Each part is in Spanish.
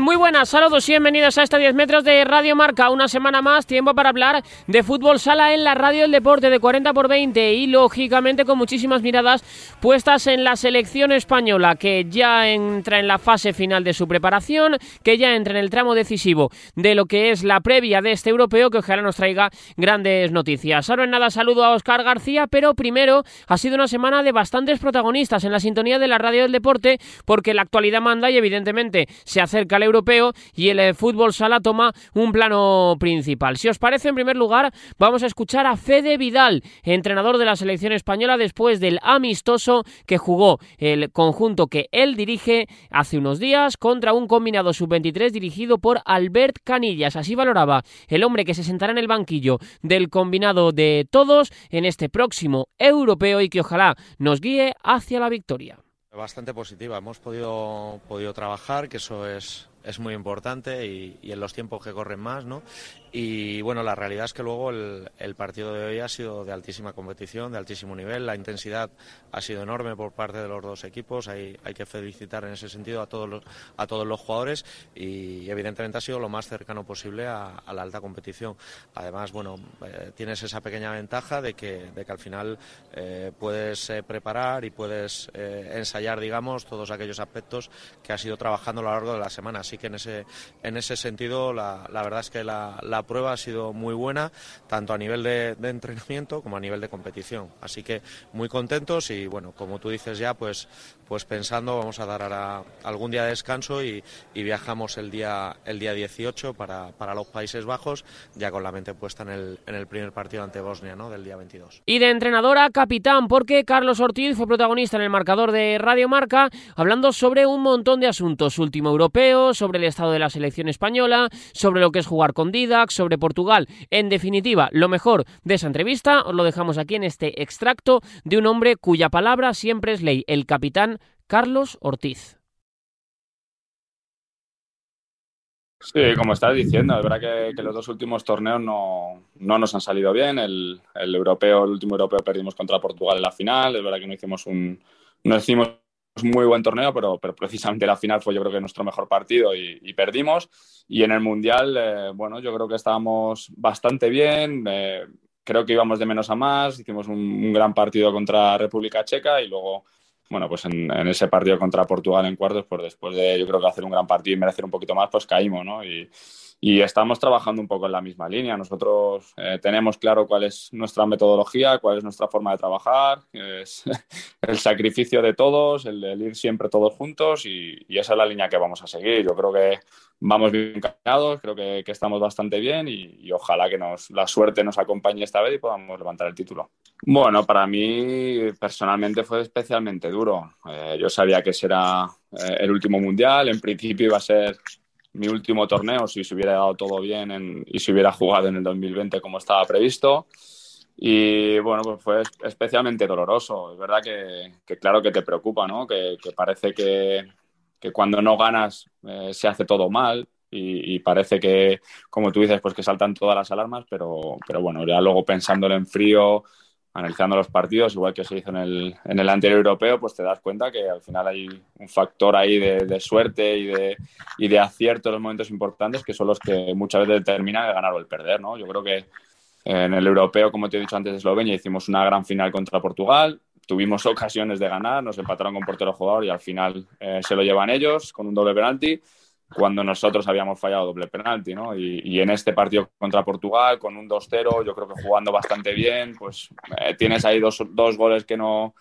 Muy buenas, saludos y bienvenidos a esta 10 metros de Radio Marca. Una semana más, tiempo para hablar de fútbol sala en la radio del deporte de 40 por 20 y lógicamente con muchísimas miradas puestas en la selección española que ya entra en la fase final de su preparación, que ya entra en el tramo decisivo de lo que es la previa de este europeo que ojalá nos traiga grandes noticias. Ahora en nada saludo a Oscar García, pero primero ha sido una semana de bastantes protagonistas en la sintonía de la radio del deporte porque la actualidad manda y evidentemente se acerca al europeo y el eh, fútbol sala toma un plano principal. Si os parece, en primer lugar, vamos a escuchar a Fede Vidal, entrenador de la selección española después del amistoso que jugó el conjunto que él dirige hace unos días contra un combinado sub-23 dirigido por Albert Canillas. Así valoraba el hombre que se sentará en el banquillo del combinado de todos en este próximo europeo y que ojalá nos guíe hacia la victoria. Bastante positiva. Hemos podido, podido trabajar, que eso es, es muy importante y, en los tiempos que corren más, ¿no? Y bueno, la realidad es que luego el, partido de hoy ha sido de altísima competición, de altísimo nivel, la intensidad ha sido enorme por parte de los dos equipos, hay, hay que felicitar en ese sentido a todos los, a todos los jugadores y evidentemente ha sido lo más cercano posible a, la alta competición. Además, bueno, eh, tienes esa pequeña ventaja de que, de que al final eh, puedes eh, preparar y puedes ensayar, digamos, todos aquellos aspectos que has ido trabajando a lo largo de la semana. Así que en ese, en ese sentido, la, verdad es que la, prueba ha sido muy buena, tanto a nivel de, entrenamiento como a nivel de competición. Así que muy contentos y, bueno, como tú dices ya, pues, pues pensando, vamos a dar ahora algún día de descanso y, y viajamos el día, el día 18 para, para, los Países Bajos, ya con la mente puesta en el, en el primer partido ante Bosnia, ¿no? Del día 22. Y de entrenadora, capitán, porque Carlos Ortiz fue protagonista en el marcador de Radio Marca, hablando sobre un montón de asuntos, último europeo, sobre el estado de la selección española, sobre lo que es jugar con Didac, sobre Portugal. En definitiva, lo mejor de esa entrevista os lo dejamos aquí en este extracto de un hombre cuya palabra siempre es ley, el capitán Carlos Ortiz. Sí, como estás diciendo, es verdad que, los dos últimos torneos no, no, nos han salido bien. El, el, europeo, el último europeo perdimos contra Portugal en la final. Es verdad que no hicimos un, no hicimos muy buen torneo, pero, pero, precisamente la final fue yo creo que nuestro mejor partido y, y perdimos. Y en el Mundial, eh, bueno, yo creo que estábamos bastante bien. Eh, creo que íbamos de menos a más. Hicimos un, un, gran partido contra República Checa y luego, bueno, pues en, en, ese partido contra Portugal en cuartos, pues después de yo creo que hacer un gran partido y merecer un poquito más, pues caímos, ¿no? Y, y estamos trabajando un poco en la misma línea. Nosotros eh, tenemos claro cuál es nuestra metodología, cuál es nuestra forma de trabajar, es el sacrificio de todos, el, ir siempre todos juntos y, esa es la línea que vamos a seguir. Yo creo que vamos bien encaminados, creo que, que estamos bastante bien y, y, ojalá que nos, la suerte nos acompañe esta vez y podamos levantar el título. Bueno, para mí personalmente fue especialmente duro. Eh, yo sabía que será eh, el último mundial, en principio iba a ser mi último torneo si se hubiera dado todo bien en, y si hubiera jugado en el 2020 como estaba previsto. Y bueno, pues fue especialmente doloroso. Es verdad que, claro que te preocupa, ¿no? Que, que parece que, que, cuando no ganas eh, se hace todo mal y, y, parece que, como tú dices, pues que saltan todas las alarmas, pero, pero bueno, ya luego pensándolo en frío, analizando los partidos, igual que se hizo en el, en el anterior europeo, pues te das cuenta que al final hay un factor ahí de, de suerte y de, y de acierto en los momentos importantes que son los que muchas veces determinan el ganar o el perder, ¿no? Yo creo que en el europeo, como te he dicho antes, de Eslovenia, hicimos una gran final contra Portugal, tuvimos ocasiones de ganar, nos empataron con portero jugador y al final eh, se lo llevan ellos con un doble penalti cuando nosotros habíamos fallado doble penalti, ¿no? Y, y en este partido contra Portugal, con un 2-0, yo creo que jugando bastante bien, pues eh, tienes ahí dos, dos goles que no,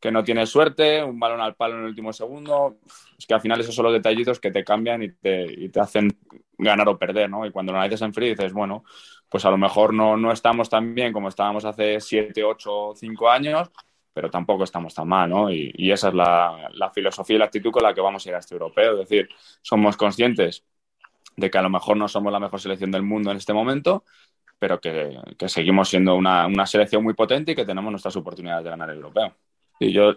que no tienes suerte, un balón al palo en el último segundo. Es que al final esos son los detallitos que te cambian y te, y te hacen ganar o perder, ¿no? Y cuando lo analizas en frío dices, bueno, pues a lo mejor no, no estamos tan bien como estábamos hace 7, 8, 5 años, pero tampoco estamos tan mal, ¿no? Y, y esa es la, la, filosofía y la actitud con la que vamos a ir a este europeo. Es decir, somos conscientes de que a lo mejor no somos la mejor selección del mundo en este momento, pero que, que seguimos siendo una, una, selección muy potente y que tenemos nuestras oportunidades de ganar el europeo. Y yo,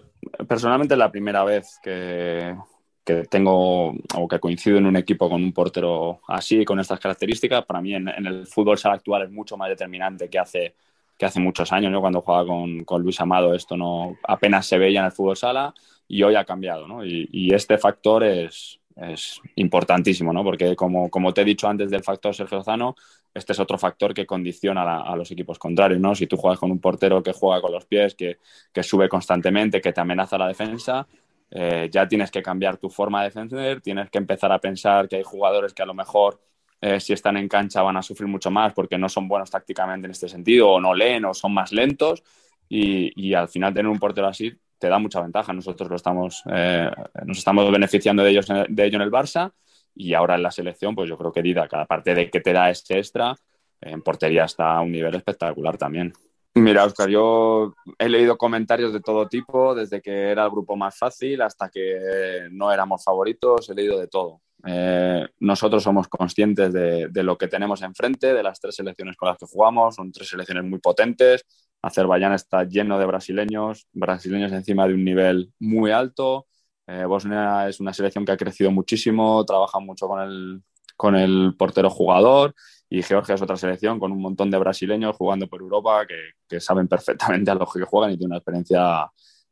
personalmente, es la primera vez que, que tengo o que coincido en un equipo con un portero así, con estas características. Para mí, en, en el fútbol sala actual es mucho más determinante que hace que hace muchos años, ¿no? cuando jugaba con, con, Luis Amado, esto no apenas se veía en el fútbol sala y hoy ha cambiado. ¿no? Y, este factor es, es importantísimo, ¿no? Porque como, como te he dicho antes del factor Sergio Lozano, este es otro factor que condiciona a, los equipos contrarios, ¿no? Si tú juegas con un portero que juega con los pies, que, que sube constantemente, que te amenaza la defensa, eh, ya tienes que cambiar tu forma de defender, tienes que empezar a pensar que hay jugadores que a lo mejor eh, si están en cancha van a sufrir mucho más porque no son buenos tácticamente en este sentido, o no leen, o son más lentos, y, y al final tener un portero así te da mucha ventaja. Nosotros lo estamos, eh, nos estamos beneficiando de, ellos, de ello en el Barça y ahora en la selección, pues yo creo que Dida, cada parte de que te da ese extra, en portería está a un nivel espectacular también. Mira, Oscar, yo he leído comentarios de todo tipo, desde que era el grupo más fácil hasta que no éramos favoritos, he leído de todo. Eh, nosotros somos conscientes de, de, lo que tenemos enfrente, de las tres selecciones con las que jugamos, son tres selecciones muy potentes. Azerbaiyán está lleno de brasileños, brasileños encima de un nivel muy alto. Eh, Bosnia es una selección que ha crecido muchísimo, trabaja mucho con el, con el portero jugador y Georgia es otra selección con un montón de brasileños jugando por Europa que, que saben perfectamente a lo que juegan y tienen una experiencia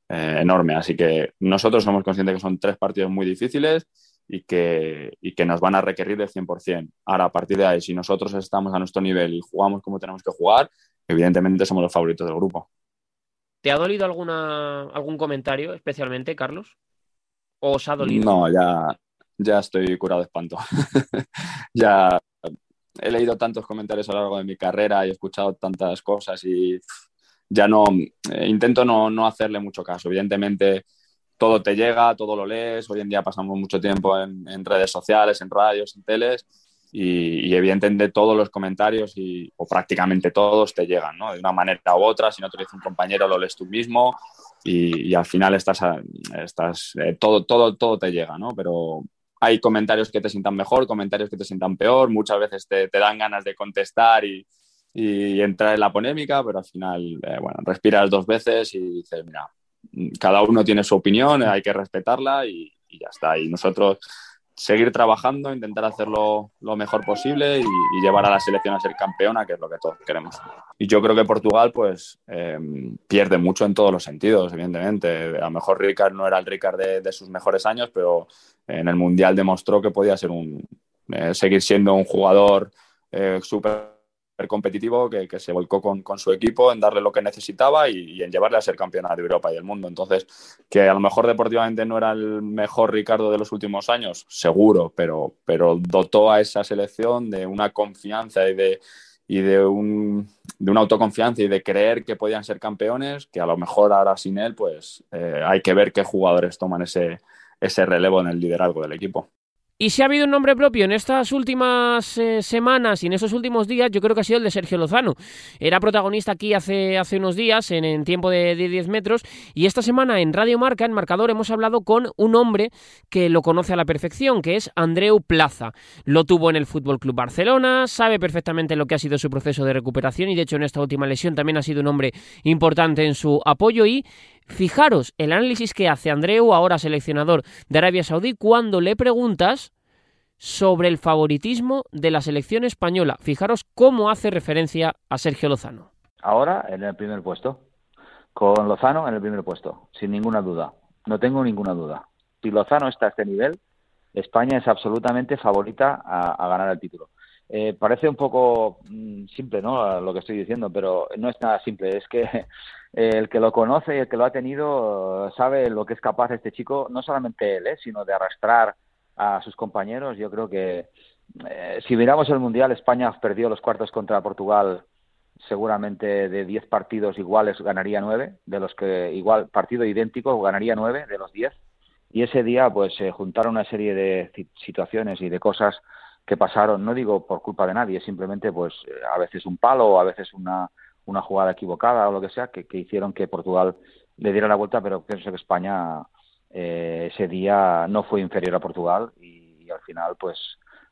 eh, enorme. Así que nosotros somos conscientes que son tres partidos muy difíciles y que, y que nos van a requerir del 100%. Ahora, a partir de ahí, si nosotros estamos a nuestro nivel y jugamos como tenemos que jugar, evidentemente somos los favoritos del grupo. ¿Te ha dolido alguna, algún comentario especialmente, Carlos? ¿O os ha dolido? No, ya, ya estoy curado de espanto. ya he leído tantos comentarios a lo largo de mi carrera y he escuchado tantas cosas y ya no, eh, intento no, no, hacerle mucho caso. Evidentemente todo te llega, todo lo lees, hoy en día pasamos mucho tiempo en, redes sociales, en radios, en teles y, evidentemente todos los comentarios y, o prácticamente todos te llegan, ¿no? De una manera u otra, si no te lo dice un compañero lo lees tú mismo y, al final estás, estás eh, todo, todo, todo te llega, ¿no? Pero hay comentarios que te sientan mejor, comentarios que te sientan peor, muchas veces te, te dan ganas de contestar y, y, entrar en la polémica, pero al final, eh, bueno, respiras dos veces y dices, mira, cada uno tiene su opinión, hay que respetarla y, ya está. Y nosotros seguir trabajando, intentar hacerlo lo mejor posible y, llevar a la selección a ser campeona, que es lo que todos queremos. Y yo creo que Portugal pues eh, pierde mucho en todos los sentidos, evidentemente. A lo mejor Ricard no era el Ricard de, de sus mejores años, pero en el Mundial demostró que podía ser un, eh, seguir siendo un jugador eh, súper competitivo que, que, se volcó con, con, su equipo en darle lo que necesitaba y, en llevarle a ser campeona de Europa y del mundo. Entonces, que a lo mejor deportivamente no era el mejor Ricardo de los últimos años, seguro, pero, pero dotó a esa selección de una confianza y de, y de, un, de una autoconfianza y de creer que podían ser campeones, que a lo mejor ahora sin él, pues eh, hay que ver qué jugadores toman ese, ese relevo en el liderazgo del equipo. Y si ha habido un nombre propio en estas últimas eh, semanas y en estos últimos días, yo creo que ha sido el de Sergio Lozano. Era protagonista aquí hace, unos días, en, en tiempo de, de, 10 metros, y esta semana en Radio Marca, en Marcador, hemos hablado con un hombre que lo conoce a la perfección, que es Andreu Plaza. Lo tuvo en el Fútbol Club Barcelona, sabe perfectamente lo que ha sido su proceso de recuperación, y de hecho en esta última lesión también ha sido un hombre importante en su apoyo y Fijaros el análisis que hace Andreu, ahora seleccionador de Arabia Saudí, cuando le preguntas sobre el favoritismo de la selección española. Fijaros cómo hace referencia a Sergio Lozano. Ahora en el primer puesto, con Lozano en el primer puesto, sin ninguna duda. No tengo ninguna duda. Si Lozano está a este nivel, España es absolutamente favorita a, ganar el título. Eh, parece un poco mmm, simple, ¿no? Lo que estoy diciendo, pero no es nada simple. Es que el que lo conoce y el que lo ha tenido sabe lo que es capaz este chico, no solamente él, ¿eh? sino de arrastrar a sus compañeros. Yo creo que eh, si miramos el Mundial, España perdió los cuartos contra Portugal. Seguramente de 10 partidos iguales ganaría 9, de los que igual partido idéntico ganaría 9 de los 10. Y ese día pues se juntaron una serie de situaciones y de cosas que pasaron, no digo por culpa de nadie, simplemente pues a veces un palo a veces una, una jugada equivocada o lo que sea, que, que hicieron que Portugal le diera la vuelta, pero pienso que España eh, ese día no fue inferior a Portugal y, al final pues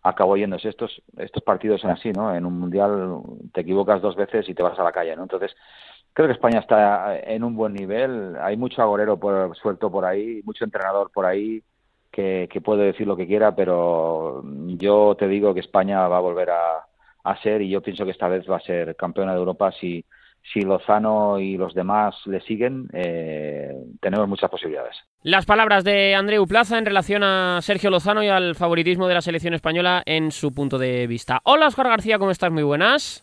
acabó yéndose. Estos, estos partidos son así, ¿no? En un mundial te equivocas dos veces y te vas a la calle, ¿no? Entonces, creo que España está en un buen nivel, hay mucho agorero por, suelto por ahí, mucho entrenador por ahí, que, que, puede decir lo que quiera, pero yo te digo que España va a volver a, a, ser y yo pienso que esta vez va a ser campeona de Europa si, si Lozano y los demás le siguen, eh, tenemos muchas posibilidades. Las palabras de Andreu Plaza en relación a Sergio Lozano y al favoritismo de la selección española en su punto de vista. Hola Oscar García, ¿cómo estás? Muy buenas.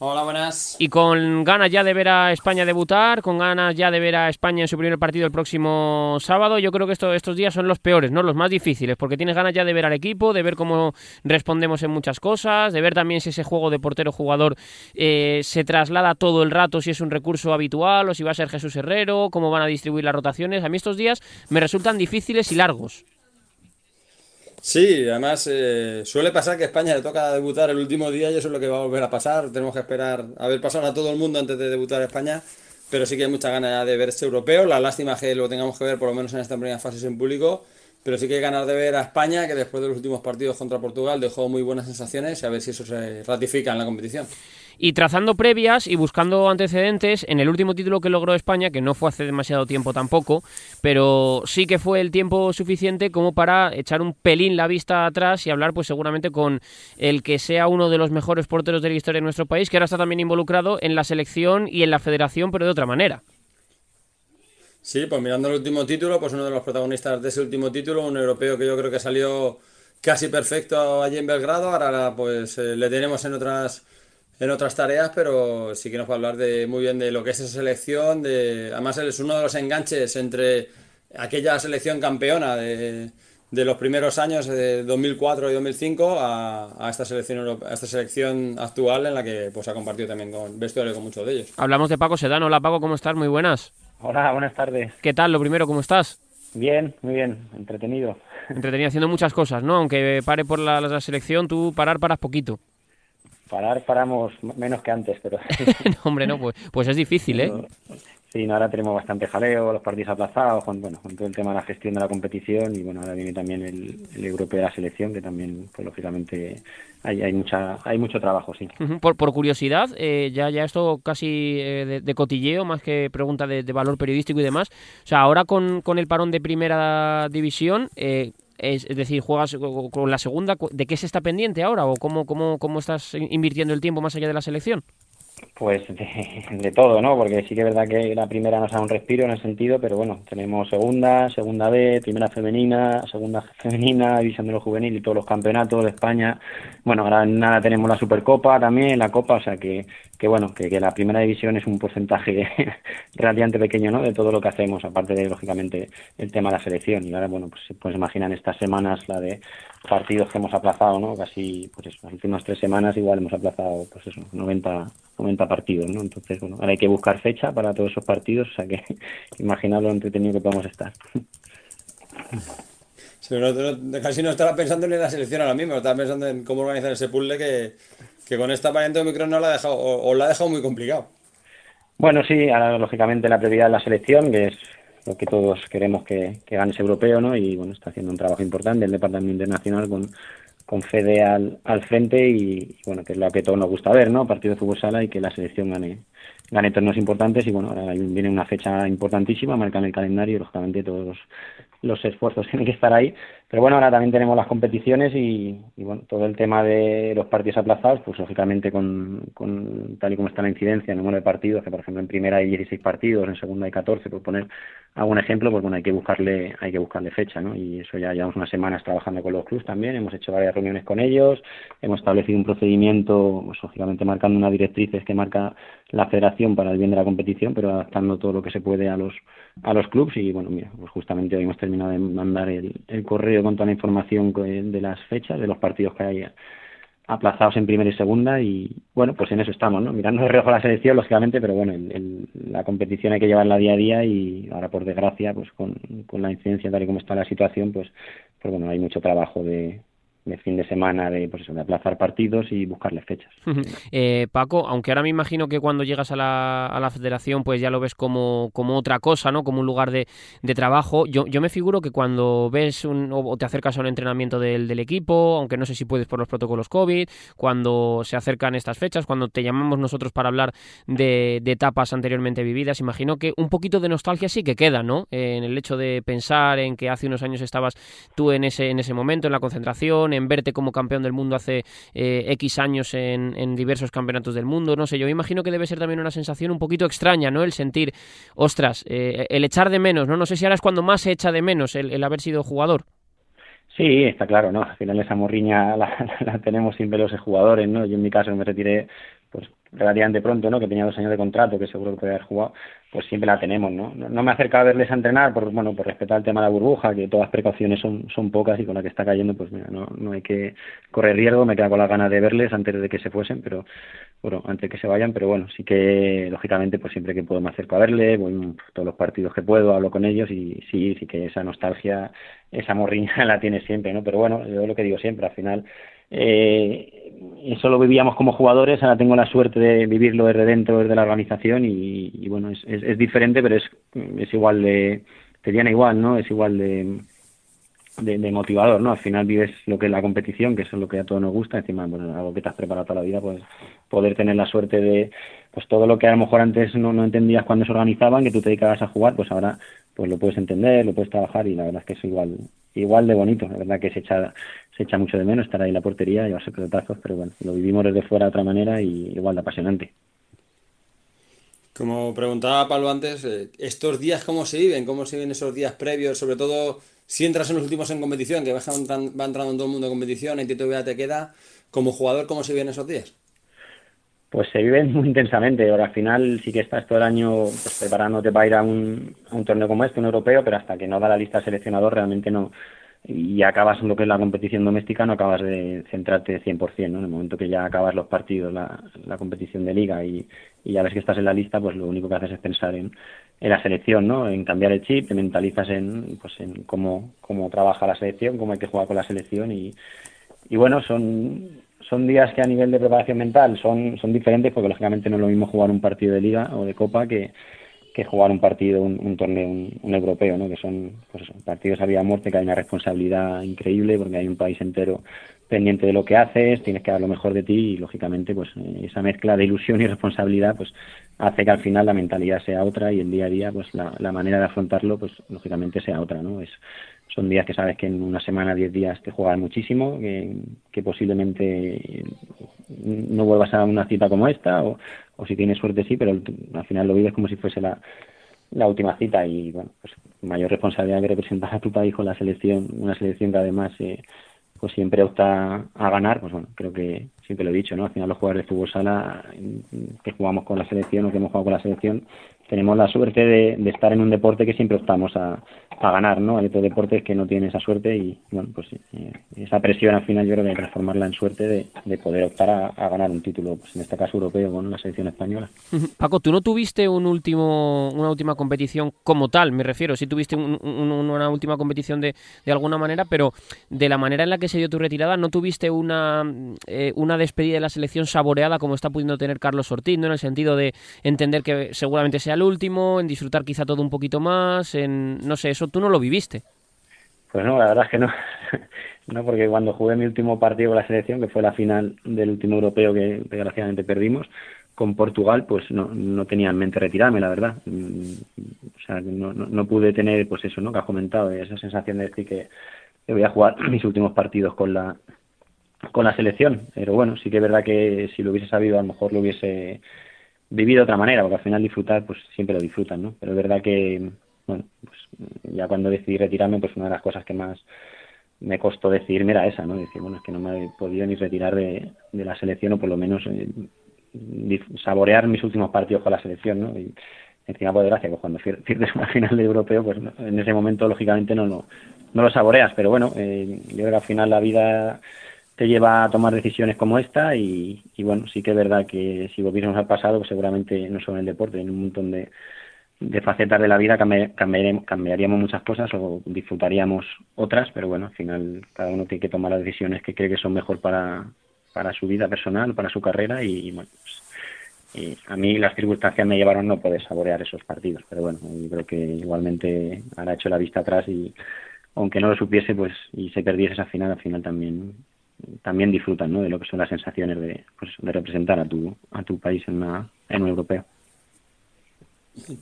Hola, buenas. Y con ganas ya de ver a España debutar, con ganas ya de ver a España en su primer partido el próximo sábado, yo creo que estos días son los peores, ¿no? Los más difíciles, porque tienes ganas ya de ver al equipo, de ver cómo respondemos en muchas cosas, de ver también si ese juego de portero-jugador eh, se traslada todo el rato, si es un recurso habitual o si va a ser Jesús Herrero, cómo van a distribuir las rotaciones. A mí estos días me resultan difíciles y largos. Sí, además eh, suele pasar que a España le toca debutar el último día y eso es lo que va a volver a pasar. Tenemos que esperar a ver pasar a todo el mundo antes de debutar España, pero sí que hay mucha ganas de ver este europeo. La lástima es que lo tengamos que ver por lo menos en esta primera fase en público, pero sí que hay ganas de ver a España, que después de los últimos partidos contra Portugal dejó muy buenas sensaciones y a ver si eso se ratifica en la competición. Y trazando previas y buscando antecedentes, en el último título que logró España, que no fue hace demasiado tiempo tampoco, pero sí que fue el tiempo suficiente como para echar un pelín la vista atrás y hablar pues seguramente con el que sea uno de los mejores porteros de la historia de nuestro país, que ahora está también involucrado en la selección y en la federación, pero de otra manera. Sí, pues mirando el último título, pues uno de los protagonistas de ese último título, un europeo que yo creo que salió casi perfecto allí en Belgrado, ahora pues eh, le tenemos en otras en otras tareas, pero sí que nos va a hablar de muy bien de lo que es esa selección. De, además, él es uno de los enganches entre aquella selección campeona de, de los primeros años de 2004 y 2005 a, a, esta selección a esta selección actual en la que pues ha compartido también con vestuario con muchos de ellos. Hablamos de Paco Sedano. Hola Paco, ¿cómo estás? Muy buenas. Hola, buenas tardes. ¿Qué tal? Lo primero, ¿cómo estás? Bien, muy bien, entretenido. Entretenido haciendo muchas cosas, ¿no? Aunque pare por la, la selección, tú parar paras poquito. Parar paramos menos que antes, pero... no, hombre, no, pues, pues es difícil, ¿eh? Sí, no, ahora tenemos bastante jaleo, los partidos aplazados, con, bueno, con todo el tema de la gestión de la competición y bueno, ahora viene también el, el europeo de la selección, que también, pues lógicamente, hay, hay mucha hay mucho trabajo, sí. Uh -huh. por, por curiosidad, eh, ya, ya esto casi eh, de, de, cotilleo, más que pregunta de, de, valor periodístico y demás, o sea, ahora con, con el parón de primera división... Eh, es, es, decir, juegas con la segunda, ¿de qué se está pendiente ahora o cómo, cómo, cómo estás invirtiendo el tiempo más allá de la selección? Pues de, de, todo, ¿no? Porque sí que es verdad que la primera nos da un respiro en el sentido, pero bueno, tenemos segunda, segunda B, primera femenina, segunda femenina, división de los juvenil y todos los campeonatos de España. Bueno, ahora nada tenemos la Supercopa también, la Copa, o sea que, que bueno, que, la primera división es un porcentaje relativamente pequeño, ¿no? De todo lo que hacemos, aparte de, lógicamente, el tema de la selección. Y ahora, bueno, pues pues imaginan estas semanas la de partidos que hemos aplazado, ¿no? Casi, pues las últimas tres semanas igual hemos aplazado, pues eso, 90, 90 partidos, ¿no? Entonces, bueno, ahora hay que buscar fecha para todos esos partidos, o sea que imaginar lo entretenido que podamos estar. Sí, no, no, casi no estaba pensando en la selección ahora mismo, estaba pensando en cómo organizar ese puzzle que, que con esta variante de Omicron no la ha dejado, o, o la ha dejado muy complicado. Bueno, sí, ahora lógicamente la prioridad es la selección, que es lo que todos queremos que, que gane ese europeo, ¿no? Y bueno, está haciendo un trabajo importante el Departamento Internacional con, con Fede al, al frente y, bueno, que es lo que todos nos gusta ver, ¿no? Partido de fútbol sala y que la selección gane, gane torneos importantes y bueno, ahora viene una fecha importantísima, marca en el calendario y lógicamente todos los, los esfuerzos tienen que estar ahí. Pero bueno, ahora también tenemos las competiciones y, bueno, todo el tema de los partidos aplazados, pues lógicamente con, con tal y como está la incidencia, el número de partidos, que por ejemplo en primera hay 16 partidos, en segunda hay 14, por poner algún ejemplo, pues bueno, hay que buscarle, hay que buscarle fecha, ¿no? Y eso ya llevamos unas semanas trabajando con los clubes también, hemos hecho varias reuniones con ellos, hemos establecido un procedimiento, pues lógicamente marcando unas directrices que marca la federación para el bien de la competición, pero adaptando todo lo que se puede a los a los clubes y bueno, mira, pues justamente hoy hemos terminado de mandar el, el correo con toda la información de las fechas, de los partidos que hay aplazados en primera y segunda y bueno, pues en eso estamos, ¿no? Mirando de reojo la selección, lógicamente, pero bueno, el, la competición hay que llevarla día a día y ahora por desgracia, pues con, con la incidencia tal y como está la situación, pues, pues bueno, hay mucho trabajo de, de fin de semana de, pues eso, de aplazar partidos y buscarle fechas. eh, Paco, aunque ahora me imagino que cuando llegas a la, a la federación pues ya lo ves como, como otra cosa, ¿no? Como un lugar de, de trabajo, yo, yo me figuro que cuando ves un, o te acercas a un entrenamiento del, del, equipo, aunque no sé si puedes por los protocolos COVID, cuando se acercan estas fechas, cuando te llamamos nosotros para hablar de, de etapas anteriormente vividas, imagino que un poquito de nostalgia sí que queda, ¿no? Eh, en el hecho de pensar en que hace unos años estabas tú en ese, en ese momento, en la concentración, en verte como campeón del mundo hace eh, X años en, en, diversos campeonatos del mundo, no sé, yo imagino que debe ser también una sensación un poquito extraña, ¿no? El sentir, ostras, eh, el echar de menos, ¿no? No sé si ahora es cuando más se echa de menos el, el haber sido jugador. Sí, está claro, ¿no? Al final esa morriña la, la, tenemos siempre los jugadores, ¿no? Yo en mi caso me retiré relativamente pronto, ¿no? Que tenía dos años de contrato, que seguro que podía haber jugado, pues siempre la tenemos, ¿no? No me acerca a verles a entrenar por, bueno, por respetar el tema de la burbuja, que todas las precauciones son, son pocas y con la que está cayendo, pues mira, no, no hay que correr riesgo, me queda con las ganas de verles antes de que se fuesen, pero, bueno, antes de que se vayan, pero bueno, sí que, lógicamente, pues siempre que puedo me acerco a verles, voy todos los partidos que puedo, hablo con ellos y sí, sí que esa nostalgia, esa morriña la tiene siempre, ¿no? Pero bueno, yo lo que digo siempre, al final, eh, eso lo vivíamos como jugadores, ahora tengo la suerte de vivirlo desde dentro, desde la organización y, bueno, es, es, diferente, pero es, es igual de, te viene igual, ¿no? Es igual de, de, de, motivador, ¿no? Al final vives lo que es la competición, que eso es lo que a todos nos gusta, encima, bueno, algo que te has preparado toda la vida, pues poder tener la suerte de, pues todo lo que a lo mejor antes no, no entendías cuando se organizaban, que tú te dedicabas a jugar, pues ahora pues lo puedes entender, lo puedes trabajar y la verdad es que es igual igual de bonito, la verdad que se echa se echa mucho de menos estar ahí en la portería, llevarse pelotazos, pero bueno, lo vivimos desde fuera de otra manera y igual de apasionante. Como preguntaba Pablo antes, eh, estos días cómo se viven, cómo se viven esos días previos, sobre todo si entras en los últimos en competición, que va entrando en todo el mundo en competición, y todavía te queda, como jugador, ¿cómo se viven esos días? Pues se viven muy intensamente. Ahora al final sí que estás todo el año pues, preparándote para ir a un, a un torneo como este, un europeo, pero hasta que no da la lista seleccionador realmente no, y acabas lo que es la competición doméstica, no acabas de centrarte 100%, ¿no? En el momento que ya acabas los partidos, la, la competición de liga y, y, ya ves que estás en la lista, pues lo único que haces es pensar en, en la selección, ¿no? En cambiar el chip, te mentalizas en, pues en cómo, cómo trabaja la selección, cómo hay que jugar con la selección y, y bueno, son, son días que a nivel de preparación mental son, son diferentes porque lógicamente no es lo mismo jugar un partido de liga o de copa que, que jugar un partido, un, torneo, un, un, europeo, ¿no? que son pues partidos a vida muerte, que hay una responsabilidad increíble porque hay un país entero pendiente de lo que haces, tienes que dar lo mejor de ti y lógicamente pues esa mezcla de ilusión y responsabilidad pues hace que al final la mentalidad sea otra y el día a día pues la, la manera de afrontarlo pues lógicamente sea otra, ¿no? Es, son días que sabes que en una semana, diez días te juegan muchísimo, que, que posiblemente no vuelvas a una cita como esta, o, o si tienes suerte sí, pero al final lo vives como si fuese la, la última cita y bueno, pues mayor responsabilidad que representar a tu país con la selección, una selección que además eh, pues siempre opta a ganar, pues bueno, creo que siempre lo he dicho, ¿no? Al final los jugadores de fútbol sala que jugamos con la selección o que hemos jugado con la selección, tenemos la suerte de, estar en un deporte que siempre optamos a, ganar, ¿no? Hay otros deportes que no tienen esa suerte y, bueno, pues eh, esa presión al final yo creo que hay que transformarla en suerte de, de poder optar a, a, ganar un título, pues en este caso europeo con la selección española. Paco, ¿tú no tuviste un último, una última competición como tal? Me refiero, sí tuviste un, un, una última competición de, de alguna manera, pero de la manera en la que se dio tu retirada, ¿no tuviste una, eh, una despedida de la selección saboreada como está pudiendo tener Carlos Ortiz, ¿no? En el sentido de entender que seguramente sea el último, en disfrutar quizá todo un poquito más, en no sé, eso tú no lo viviste. Pues no, la verdad es que no. no, porque cuando jugué mi último partido con la selección, que fue la final del último europeo que desgraciadamente perdimos, con Portugal, pues no, no tenía en mente retirarme, la verdad. O sea, no, no, no pude tener, pues eso, ¿no? Que has comentado, esa sensación de decir que, que voy a jugar mis últimos partidos con la con la selección. Pero bueno, sí que es verdad que si lo hubiese sabido, a lo mejor lo hubiese vivido de otra manera, porque al final disfrutar, pues siempre lo disfrutan, ¿no? Pero es verdad que, bueno, pues ya cuando decidí retirarme, pues una de las cosas que más me costó decidirme era esa, ¿no? Decir, bueno, es que no me he podido ni retirar de, de la selección o por lo menos eh, saborear mis últimos partidos con la selección, ¿no? Y encima, por desgracia, pues cuando pierdes una final de europeo, pues en ese momento, lógicamente, no, no, no lo saboreas, pero bueno, eh, yo creo al final la vida te lleva a tomar decisiones como esta y, bueno, sí que es verdad que si volviésemos al pasado, pues seguramente no solo en el deporte, en un montón de, de facetas de la vida cambiaríamos, muchas cosas o disfrutaríamos otras, pero bueno, al final cada uno tiene que tomar las decisiones que cree que son mejor para, para su vida personal, para su carrera y, bueno, pues, a mí las circunstancias me llevaron no poder saborear esos partidos, pero bueno, yo creo que igualmente ahora he hecho la vista atrás y aunque no lo supiese pues y se perdiese esa final, al final también también disfrutan ¿no? de lo que son las sensaciones de, pues, de representar a tu, a tu país en, una, en un europeo.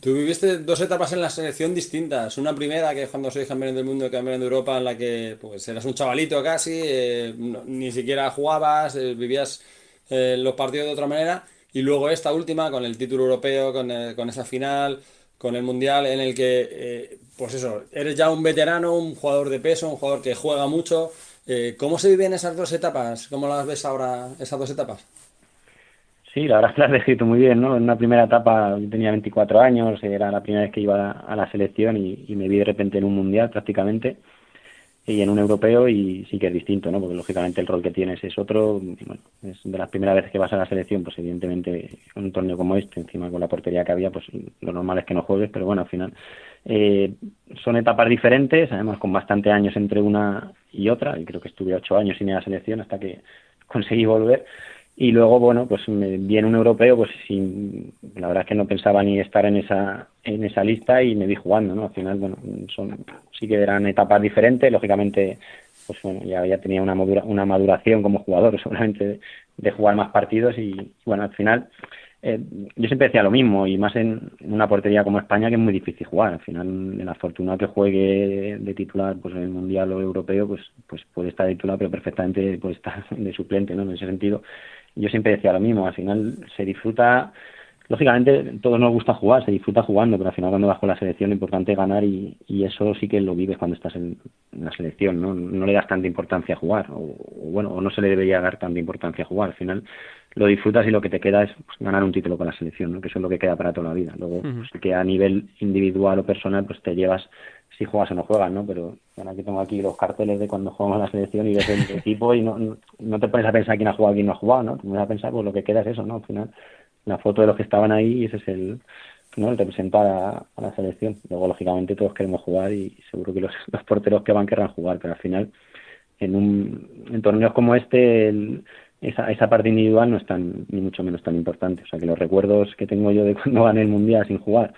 Tú viviste dos etapas en la selección distintas. Una primera, que es cuando sois campeón del mundo campeón de Europa, en la que pues eras un chavalito casi, eh, ni siquiera jugabas, eh, vivías eh, los partidos de otra manera. Y luego esta última, con el título europeo, con, con esa final, con el mundial, en el que, pues eso, eres ya un veterano, un jugador de peso, un jugador que juega mucho. ¿Cómo se viven esas dos etapas? ¿Cómo las ves ahora, esas dos etapas? Sí, la verdad es que lo has descrito muy bien, ¿no? En una primera etapa yo tenía 24 años, era la primera vez que iba a la selección y, me vi de repente en un mundial prácticamente y en un europeo y sí que es distinto, ¿no? Porque lógicamente el rol que tienes es otro, es de las primeras veces que vas a la selección, pues evidentemente en un torneo como este, encima con la portería que había, pues lo normal es que no juegues, pero bueno, al final eh, son etapas diferentes, además con bastante años entre una y otra, y creo que estuve ocho años sin ir la selección hasta que conseguí volver y luego, bueno, pues me vi en un europeo, pues sin, la verdad es que no pensaba ni estar en esa, en esa lista y me vi jugando, ¿no? Al final, bueno, son, sí que eran etapas diferentes, lógicamente, pues bueno, ya, tenía una, una maduración como jugador, seguramente de, jugar más partidos y, bueno, al final, eh, yo siempre decía lo mismo y más en, una portería como España que es muy difícil jugar. Al final, en la fortuna que juegue de titular pues en el mundial o europeo, pues pues puede estar de titular, pero perfectamente puede estar de suplente, ¿no? En ese sentido, yo siempre decía lo mismo, al final se disfruta, lógicamente todos nos gusta jugar, se disfruta jugando, pero al final cuando vas con la selección lo importante es ganar y, eso sí que lo vives cuando estás en, la selección, ¿no? No le das tanta importancia a jugar, o, bueno, o no se le debería dar tanta importancia a jugar, al final lo disfrutas y lo que te queda es pues, ganar un título con la selección, ¿no? que eso es lo que queda para toda la vida. Luego, pues, que a nivel individual o personal, pues te llevas si juegas o no juegas, ¿no? Pero bueno, aquí tengo aquí los carteles de cuando jugamos la selección y ves el equipo y no, no, te pones a pensar quién ha jugado y quién no ha jugado, ¿no? Te pones a pensar, pues lo que queda es eso, ¿no? Al final, la foto de los que estaban ahí y ese es el, ¿no? el representar a, la selección. Luego, lógicamente, todos queremos jugar y seguro que los, los porteros que van querrán jugar, pero al final, en, un, en torneos como este, esa, esa parte individual no es tan, ni mucho menos tan importante. O sea, que los recuerdos que tengo yo de cuando gané el Mundial sin jugar,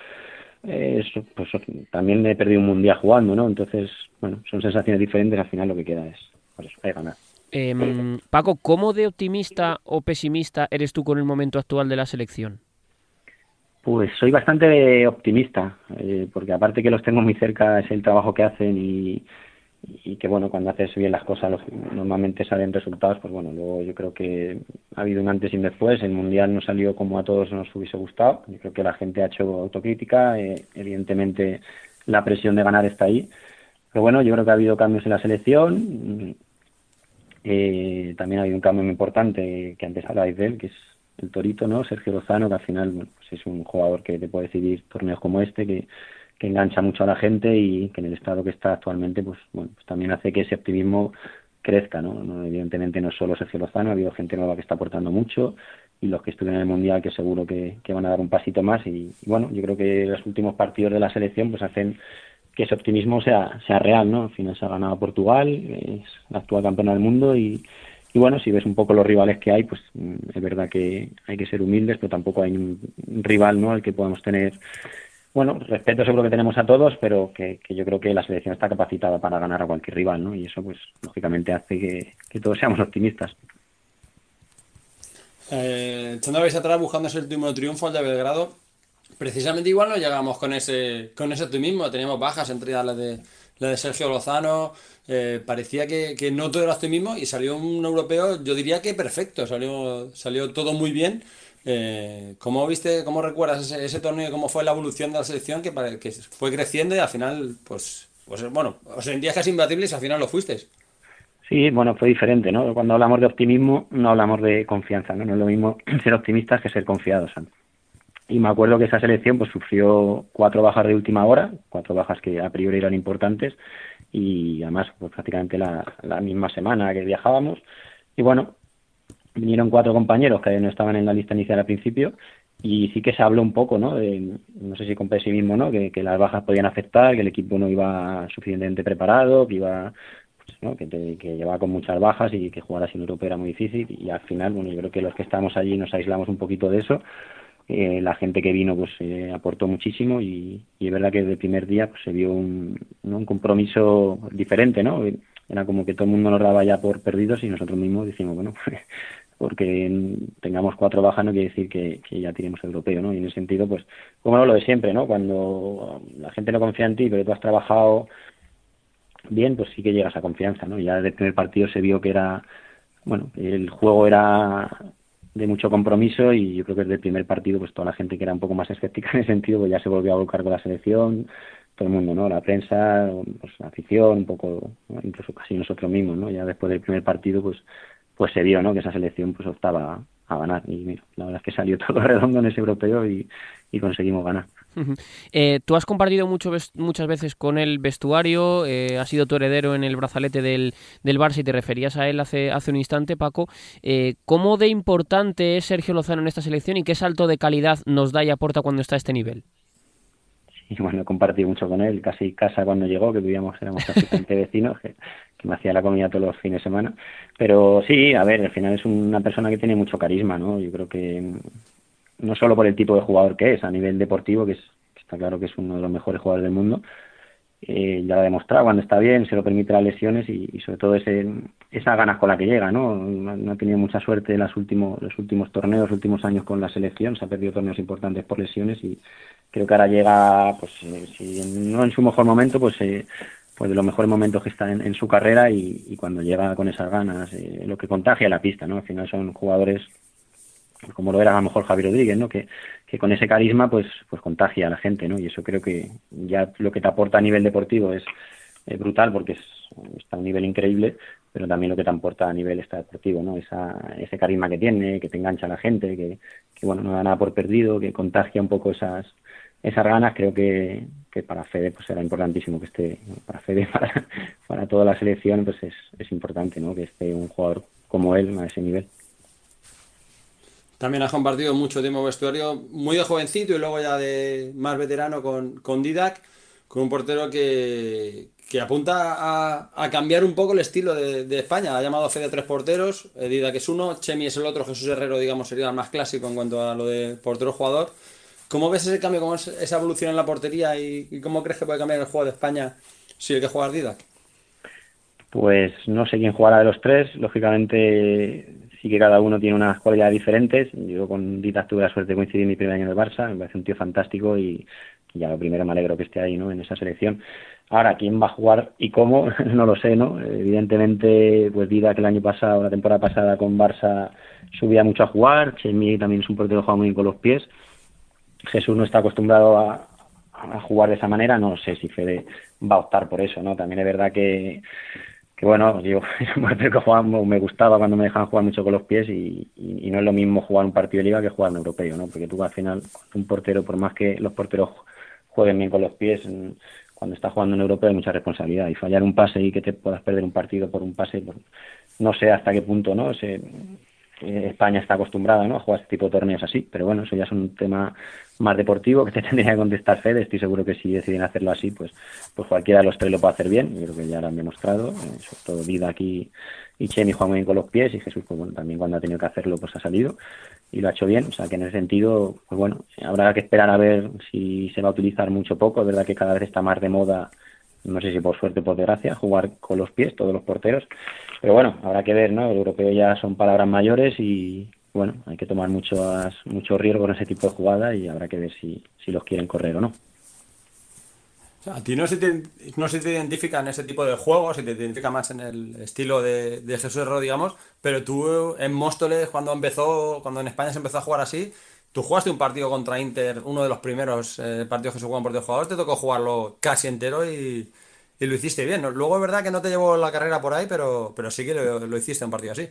eh, pues también he perdido un mundial jugando, ¿no? Entonces, bueno, son sensaciones diferentes, al final lo que queda es, pues hay ganar. Em, Paco, ¿cómo de optimista o pesimista eres tú con el momento actual de la selección? Pues soy bastante optimista, eh, porque aparte que los tengo muy cerca, es el trabajo que hacen y, y que bueno, cuando haces bien las cosas normalmente salen resultados, pues bueno, luego yo creo que ha habido un antes y un después, el Mundial no salió como a todos nos hubiese gustado, yo creo que la gente ha hecho autocrítica, eh, evidentemente la presión de ganar está ahí, pero bueno, yo creo que ha habido cambios en la selección, eh, también ha habido un cambio muy importante que antes hablabais de él, que es el Torito, ¿no? Sergio Lozano, que al final pues es un jugador que te puede decidir torneos como este, que que engancha mucho a la gente y que en el estado que está actualmente, pues bueno, pues también hace que ese optimismo crezca, ¿no? Evidentemente no solo Sergio Lozano, ha habido gente nueva que está aportando mucho y los que estuvieron en el Mundial que seguro que, van a dar un pasito más y, bueno, yo creo que los últimos partidos de la selección pues hacen que ese optimismo sea, sea real, ¿no? Al final se ha ganado Portugal, es la actual campeona del mundo y, y bueno, si ves un poco los rivales que hay, pues mm, es verdad que hay que ser humildes, pero tampoco hay un rival, ¿no? Al que podamos tener bueno, respeto seguro que tenemos a todos, pero que, yo creo que la selección está capacitada para ganar a cualquier rival, ¿no? Y eso, pues, lógicamente hace que, todos seamos optimistas. Eh, echando la atrás, buscando ese último triunfo, al de Belgrado, precisamente igual no llegamos con ese, con ese optimismo. Teníamos bajas entre la de, la de Sergio Lozano. Eh, parecía que, que, no todo era optimismo y salió un europeo, yo diría que perfecto. Salió, salió todo muy bien. Eh, ¿Cómo viste, cómo recuerdas ese, torneo y cómo fue la evolución de la selección que, que fue creciendo y al final, pues, pues bueno, os sentías casi imbatibles y al final lo fuiste? Sí, bueno, fue diferente, ¿no? Cuando hablamos de optimismo no hablamos de confianza, ¿no? No es lo mismo ser optimistas que ser confiados. Y me acuerdo que esa selección pues sufrió cuatro bajas de última hora, cuatro bajas que a priori eran importantes y además pues prácticamente la, la misma semana que viajábamos. Y bueno, vinieron cuatro compañeros que no estaban en la lista inicial al principio y sí que se habló un poco, ¿no? De, no sé si con pesimismo, ¿no? Que, las bajas podían afectar, que el equipo no iba suficientemente preparado, que iba, pues, ¿no? que, que llevaba con muchas bajas y que jugar así en Europa era muy difícil y al final, bueno, yo creo que los que estamos allí nos aislamos un poquito de eso. Eh, la gente que vino pues eh, aportó muchísimo y, es verdad que desde el primer día pues se vio un, un compromiso diferente, ¿no? Era como que todo el mundo nos daba ya por perdidos y nosotros mismos decimos, bueno, porque tengamos cuatro bajas no quiere decir que, ya tenemos europeo, ¿no? Y en ese sentido, pues, como lo de siempre, ¿no? Cuando la gente no confía en ti, pero tú has trabajado bien, pues sí que llegas a confianza, ¿no? Ya desde el primer partido se vio que era, bueno, el juego era de mucho compromiso y yo creo que desde el primer partido, pues toda la gente que era un poco más escéptica en ese sentido, pues ya se volvió a volcar con la selección, todo el mundo, ¿no? La prensa, pues, la afición, un poco, incluso casi nosotros mismos, ¿no? Ya después del primer partido, pues pues se vio, ¿no? Que esa selección pues optaba a ganar y mira, la verdad es que salió todo redondo en ese europeo y, conseguimos ganar. Eh, tú has compartido mucho, muchas veces con el vestuario, eh, has sido tu heredero en el brazalete del, del Barça y te referías a él hace, hace un instante, Paco. Eh, ¿Cómo de importante es Sergio Lozano en esta selección y qué salto de calidad nos da y aporta cuando está a este nivel? y bueno, he compartido mucho con él, casi casa cuando llegó, que vivíamos, éramos casi vecinos, que, me hacía la comida todos los fines de semana. Pero sí, a ver, al final es una persona que tiene mucho carisma, ¿no? Yo creo que no solo por el tipo de jugador que es, a nivel deportivo, que, es, está claro que es uno de los mejores jugadores del mundo, eh, ya lo ha demostrado cuando está bien, se lo permite las lesiones y, sobre todo ese, esa ganas con la que llega, ¿no? No, ha tenido mucha suerte en los últimos, los últimos torneos, los últimos años con la selección, se ha perdido torneos importantes por lesiones y creo que ahora llega, pues eh, si no en su mejor momento, pues eh, pues de los mejores momentos que está en, su carrera y, cuando llega con esas ganas, eh, lo que contagia la pista, ¿no? Al final son jugadores como lo era a lo mejor Javier Rodríguez, ¿no? Que, que con ese carisma pues pues contagia a la gente, ¿no? Y eso creo que ya lo que te aporta a nivel deportivo es, brutal porque está a un nivel increíble, pero también lo que te aporta a nivel deportivo, ¿no? Esa, ese carisma que tiene, que te engancha a la gente, que, que bueno, no da nada por perdido, que contagia un poco esas esas ganas creo que, que para Fede pues será importantísimo que esté para Fede para, para toda la selección pues es, es importante ¿no? que esté un jugador como él a ese nivel también has compartido mucho tiempo vestuario muy de jovencito y luego ya de más veterano con, con Didac con un portero que, que apunta a, cambiar un poco el estilo de, España. Ha llamado a Fede tres porteros, Didac es uno, Chemi es el otro, Jesús Herrero, digamos, sería el más clásico en cuanto a lo de portero-jugador. ¿Cómo ves ese cambio, cómo es esa evolución en la portería y, cómo crees que puede cambiar el juego de España si hay que jugar Didac? Pues no sé quién jugará de los tres. Lógicamente, sí que cada uno tiene unas cualidades diferentes. Yo con Didac tuve la suerte de coincidir en mi primer año de Barça. Me parece un tío fantástico y, ya lo primero me alegro que esté ahí, ¿no? En esa selección. Ahora, ¿quién va a jugar y cómo? no lo sé, ¿no? Evidentemente, pues Didac el año pasado, la temporada pasada con Barça, subía mucho a jugar. Chemi también es un portero que juega muy bien con los pies Jesús no está acostumbrado a, jugar de esa manera, no sé si Fede va a optar por eso, ¿no? También es verdad que, que bueno, yo que me gustaba cuando me dejaban jugar mucho con los pies y, no es lo mismo jugar un partido de liga que jugar en europeo, ¿no? Porque tú al final, un portero, por más que los porteros jueguen bien con los pies, cuando estás jugando en europeo hay mucha responsabilidad y fallar un pase y que te puedas perder un partido por un pase, pues, no sé hasta qué punto, ¿no? Eh, España está acostumbrada ¿no? a jugar este tipo de torneos así, pero bueno, eso ya es un tema más deportivo que te tendría que contestar Fede. Estoy seguro que si deciden hacerlo así, pues, pues cualquiera de los tres lo puede hacer bien. Yo creo que ya lo han demostrado, eh, sobre todo Vida aquí y Chemi juegan muy bien con los pies y Jesús, pues bueno, también cuando ha tenido que hacerlo, pues ha salido y lo ha hecho bien. O sea que en ese sentido, pues bueno, habrá que esperar a ver si se va a utilizar mucho poco. Es verdad que cada vez está más de moda no sé si por suerte o por desgracia, jugar con los pies, todos los porteros. Pero bueno, habrá que ver, ¿no? El europeo ya son palabras mayores y, bueno, hay que tomar mucho, mucho riesgo en ese tipo de jugada y habrá que ver si, si los quieren correr o no. a ti no se, te, no se te identifica en ese tipo de juegos, se te identifica más en el estilo de, de Jesús Herrero, digamos, pero tú en Móstoles, cuando empezó, cuando en España se empezó a jugar así, Tú jugaste un partido contra Inter, uno de los primeros eh, partidos que se juegan por de jugadores, te tocó jugarlo casi entero y, lo hiciste bien. Luego es verdad que no te llevó la carrera por ahí, pero, pero sí que lo, hiciste un partido así.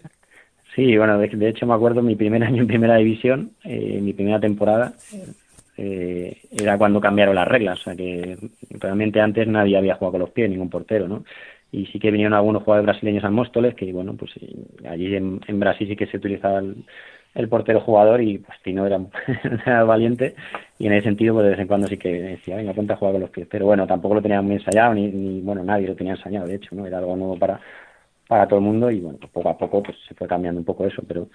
Sí, bueno, de, hecho me acuerdo mi primer año en primera división, eh, mi primera temporada, eh, era cuando cambiaron las reglas, o sea que realmente antes nadie había jugado con los pies, ningún portero, ¿no? Y sí que vinieron algunos jugadores brasileños al Móstoles, que bueno, pues allí en, Brasil sí que se utilizaba el, portero jugador y pues Tino era, era valiente y en ese sentido pues de vez en cuando sí que decía, venga, ponte a jugar con los pies. Pero bueno, tampoco lo tenían muy ensayado, ni, bueno, nadie lo tenía ensayado, de hecho, ¿no? Era algo nuevo para, para todo el mundo y bueno, pues poco a poco pues se fue cambiando un poco eso, pero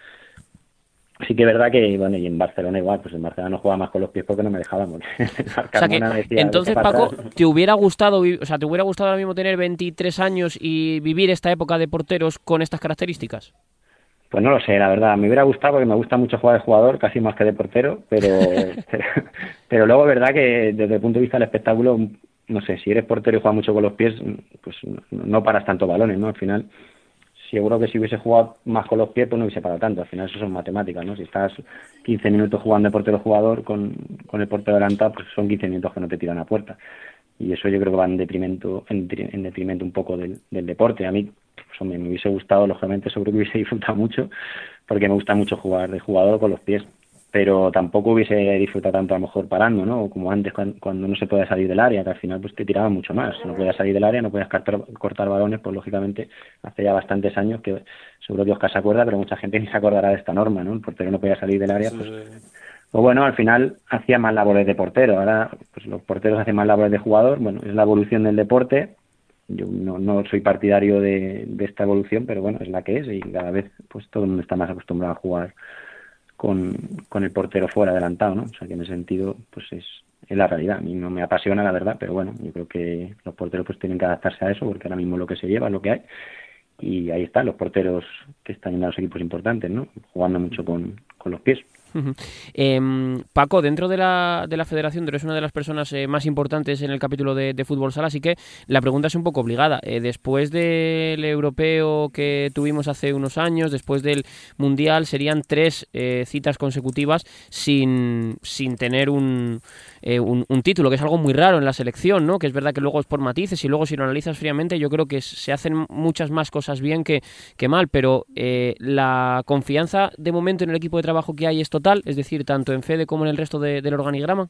sí que es verdad que, bueno, y en Barcelona igual, pues en Barcelona no jugaba más con los pies porque no me dejábamos. o sea que, entonces, Paco, ¿te hubiera gustado, o sea, te hubiera gustado ahora mismo tener 23 años y vivir esta época de porteros con estas características? Pues no lo sé, la verdad. Me hubiera gustado porque me gusta mucho jugar de jugador, casi más que de portero, pero, pero, luego, verdad que desde el punto de vista del espectáculo, no sé, si eres portero y juegas mucho con los pies, pues no paras tanto balones, ¿no? Al final, seguro que si hubiese jugado más con los pies, pues no hubiese parado tanto. Al final, eso son matemáticas, ¿no? Si estás 15 minutos jugando de portero-jugador con, con el portero adelantado, pues son 15 minutos que no te tiran a puerta. Y eso yo creo que va en detrimento, en, detrimento un poco del, del deporte. A mí pues, me hubiese gustado, lógicamente, seguro que hubiese disfrutado mucho, porque me gusta mucho jugar de jugador con los pies, pero tampoco hubiese disfrutado tanto a lo mejor parando, ¿no? Como antes cuando, no se puede salir del área, que al final pues te tiraba mucho más. No podías salir del área, no podías cortar, cortar balones, pues lógicamente hace ya bastantes años que seguro que Oscar se acuerda, pero mucha gente ni se acordará de esta norma, ¿no? El portero no podía salir del área, pues, pues bueno, al final hacía más labores de portero. Ahora pues los porteros hacen más labores de jugador. Bueno, es la evolución del deporte yo no, no soy partidario de, esta evolución, pero bueno, es la que es y cada vez pues todo el mundo está más acostumbrado a jugar con, con el portero fuera adelantado, ¿no? O sea que en ese sentido pues es, es la realidad. A mí no me apasiona la verdad, pero bueno, yo creo que los porteros pues tienen que adaptarse a eso porque ahora mismo lo que se lleva es lo que hay y ahí están los porteros que están en los equipos importantes, ¿no? Jugando mucho con, con los pies. Em, Paco, dentro de la, de la federación, eres una de las personas eh, más importantes en el capítulo de, fútbol sala, así que la pregunta es un poco obligada. Eh, después del europeo que tuvimos hace unos años, después del mundial, serían tres eh, citas consecutivas sin, sin tener un, un, título, que es algo muy raro en la selección, ¿no? Que es verdad que luego es por matices y luego si lo analizas fríamente, yo creo que se hacen muchas más cosas bien que, que mal, pero la confianza de momento en el equipo de trabajo que hay es total, es decir, tanto en Fede como en el resto del organigrama?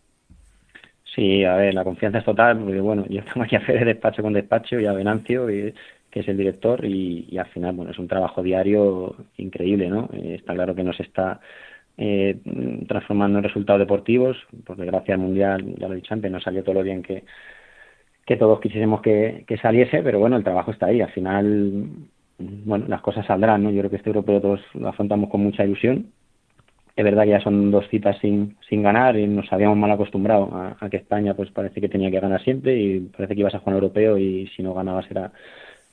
Sí, a ver, la confianza es total, porque bueno, yo tengo aquí a Fede despacho con despacho y a Venancio, que es el director, y, al final, bueno, es un trabajo diario increíble, ¿no? Eh, está claro que nos está eh, transformando en resultados deportivos, por desgracia el Mundial, ya lo he dicho antes, no salió todo lo bien que, que todos quisiésemos que, que saliese, pero bueno, el trabajo está ahí, al final, bueno, las cosas saldrán, ¿no? Yo creo que este europeo todos lo afrontamos con mucha ilusión, es verdad que ya son dos citas sin, sin ganar y nos habíamos mal acostumbrado a, que España pues parece que tenía que ganar siempre y parece que ibas a jugar europeo y si no ganabas era,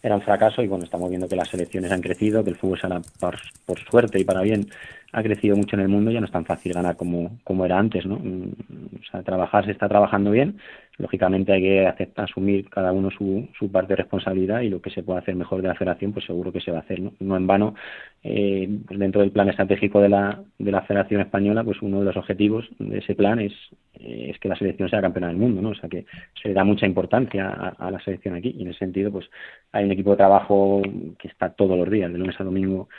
era un fracaso y bueno, estamos viendo que las selecciones han crecido, que el fútbol sala por, por suerte y para bien ha crecido mucho en el mundo, ya no es tan fácil ganar como, como era antes, ¿no? Mm, o sea, trabajar se está trabajando bien, lógicamente hay que aceptar, asumir cada uno su, su parte de responsabilidad y lo que se puede hacer mejor de la federación, pues seguro que se va a hacer, ¿no? No en vano, eh, dentro del plan estratégico de la, de la Federación Española, pues uno de los objetivos de ese plan es, es que la selección sea campeona del mundo, ¿no? O sea que se le da mucha importancia a, la selección aquí y en ese sentido, pues hay un equipo de trabajo que está todos los días, de lunes a domingo,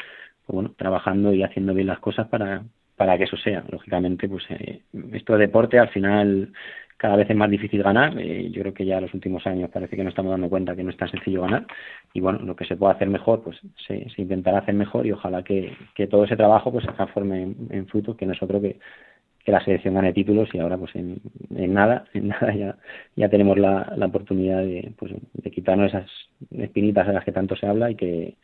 bueno, trabajando y haciendo bien las cosas para, para que eso sea. Lógicamente, pues eh, esto de deporte al final cada vez es más difícil ganar. Eh, yo creo que ya los últimos años parece que nos estamos dando cuenta que no es tan sencillo ganar. Y bueno, lo que se puede hacer mejor, pues se, se intentará hacer mejor y ojalá que, que todo ese trabajo pues se transforme en, en frutos, que nosotros que, que la selección gane títulos y ahora pues en, en nada, en nada ya, ya tenemos la, la oportunidad de, pues, de quitarnos esas espinitas de las que tanto se habla y que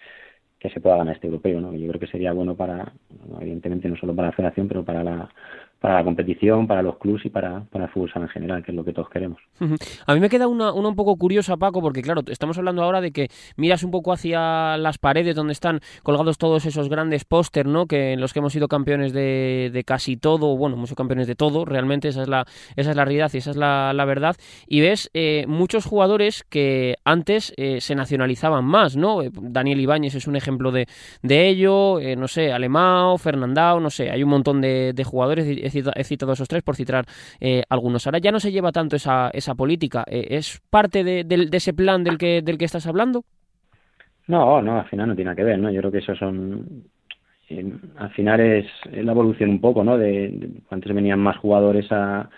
que se pueda ganar este europeo, ¿no? Yo creo que sería bueno para, evidentemente no solo para la federación, pero para la, para la competición, para los clubes y para, para el fútbol en general, que es lo que todos queremos. A mí me queda una, una un poco curiosa, Paco, porque claro, estamos hablando ahora de que miras un poco hacia las paredes donde están colgados todos esos grandes póster, ¿no? Que en los que hemos sido campeones de, de, casi todo, bueno, hemos campeones de todo, realmente esa es la, esa es la realidad y esa es la, la verdad. Y ves eh, muchos jugadores que antes eh, se nacionalizaban más, ¿no? Eh, Daniel Ibáñez es un ejemplo de, de ello, no sé, Alemao, Fernandao, no sé, hay un montón de, de jugadores he citado, esos tres por citar eh, algunos. Ahora ya no se lleva tanto esa, esa política. Eh, ¿Es parte de, ese plan del que, del que estás hablando? No, no, al final no tiene que ver, ¿no? Yo creo que eso son... Al final es, la evolución un poco, ¿no? De, antes venían más jugadores a,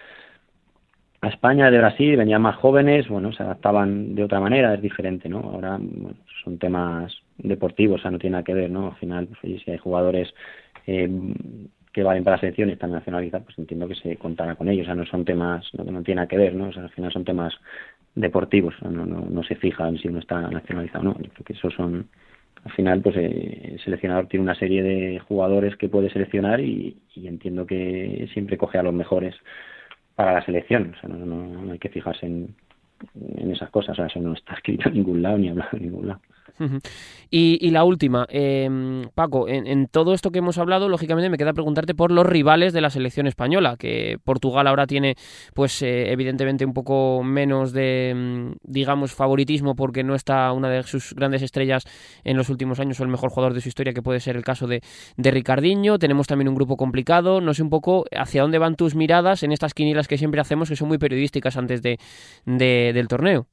a España de Brasil, venían más jóvenes, bueno, se adaptaban de otra manera, es diferente, ¿no? Ahora son temas deportivos, o sea, no tiene nada que ver, ¿no? Al final, pues, si hay jugadores eh, que valen para la selección y están nacionalizados, pues entiendo que se contará con ellos. O sea, no son temas, no, no tiene que ver, ¿no? O sea, al final son temas deportivos, no, no, no se fija en si uno está nacionalizado o no. Yo creo que esos son, al final, pues eh, el seleccionador tiene una serie de jugadores que puede seleccionar y, y entiendo que siempre coge a los mejores para la selección. O sea, no, no, no hay que fijarse en, en esas cosas. O sea, eso no está escrito en ningún lado ni hablado en ningún lado. Y, la última, em, Paco, en, todo esto que hemos hablado, lógicamente me queda preguntarte por los rivales de la selección española, que Portugal ahora tiene, pues eh, evidentemente un poco menos de, mm, digamos, favoritismo porque no está una de sus grandes estrellas en los últimos años o el mejor jugador de su historia, que puede ser el caso de, de Ricardiño. Tenemos también un grupo complicado. No sé un poco hacia dónde van tus miradas en estas quinielas que siempre hacemos, que son muy periodísticas antes de, del torneo.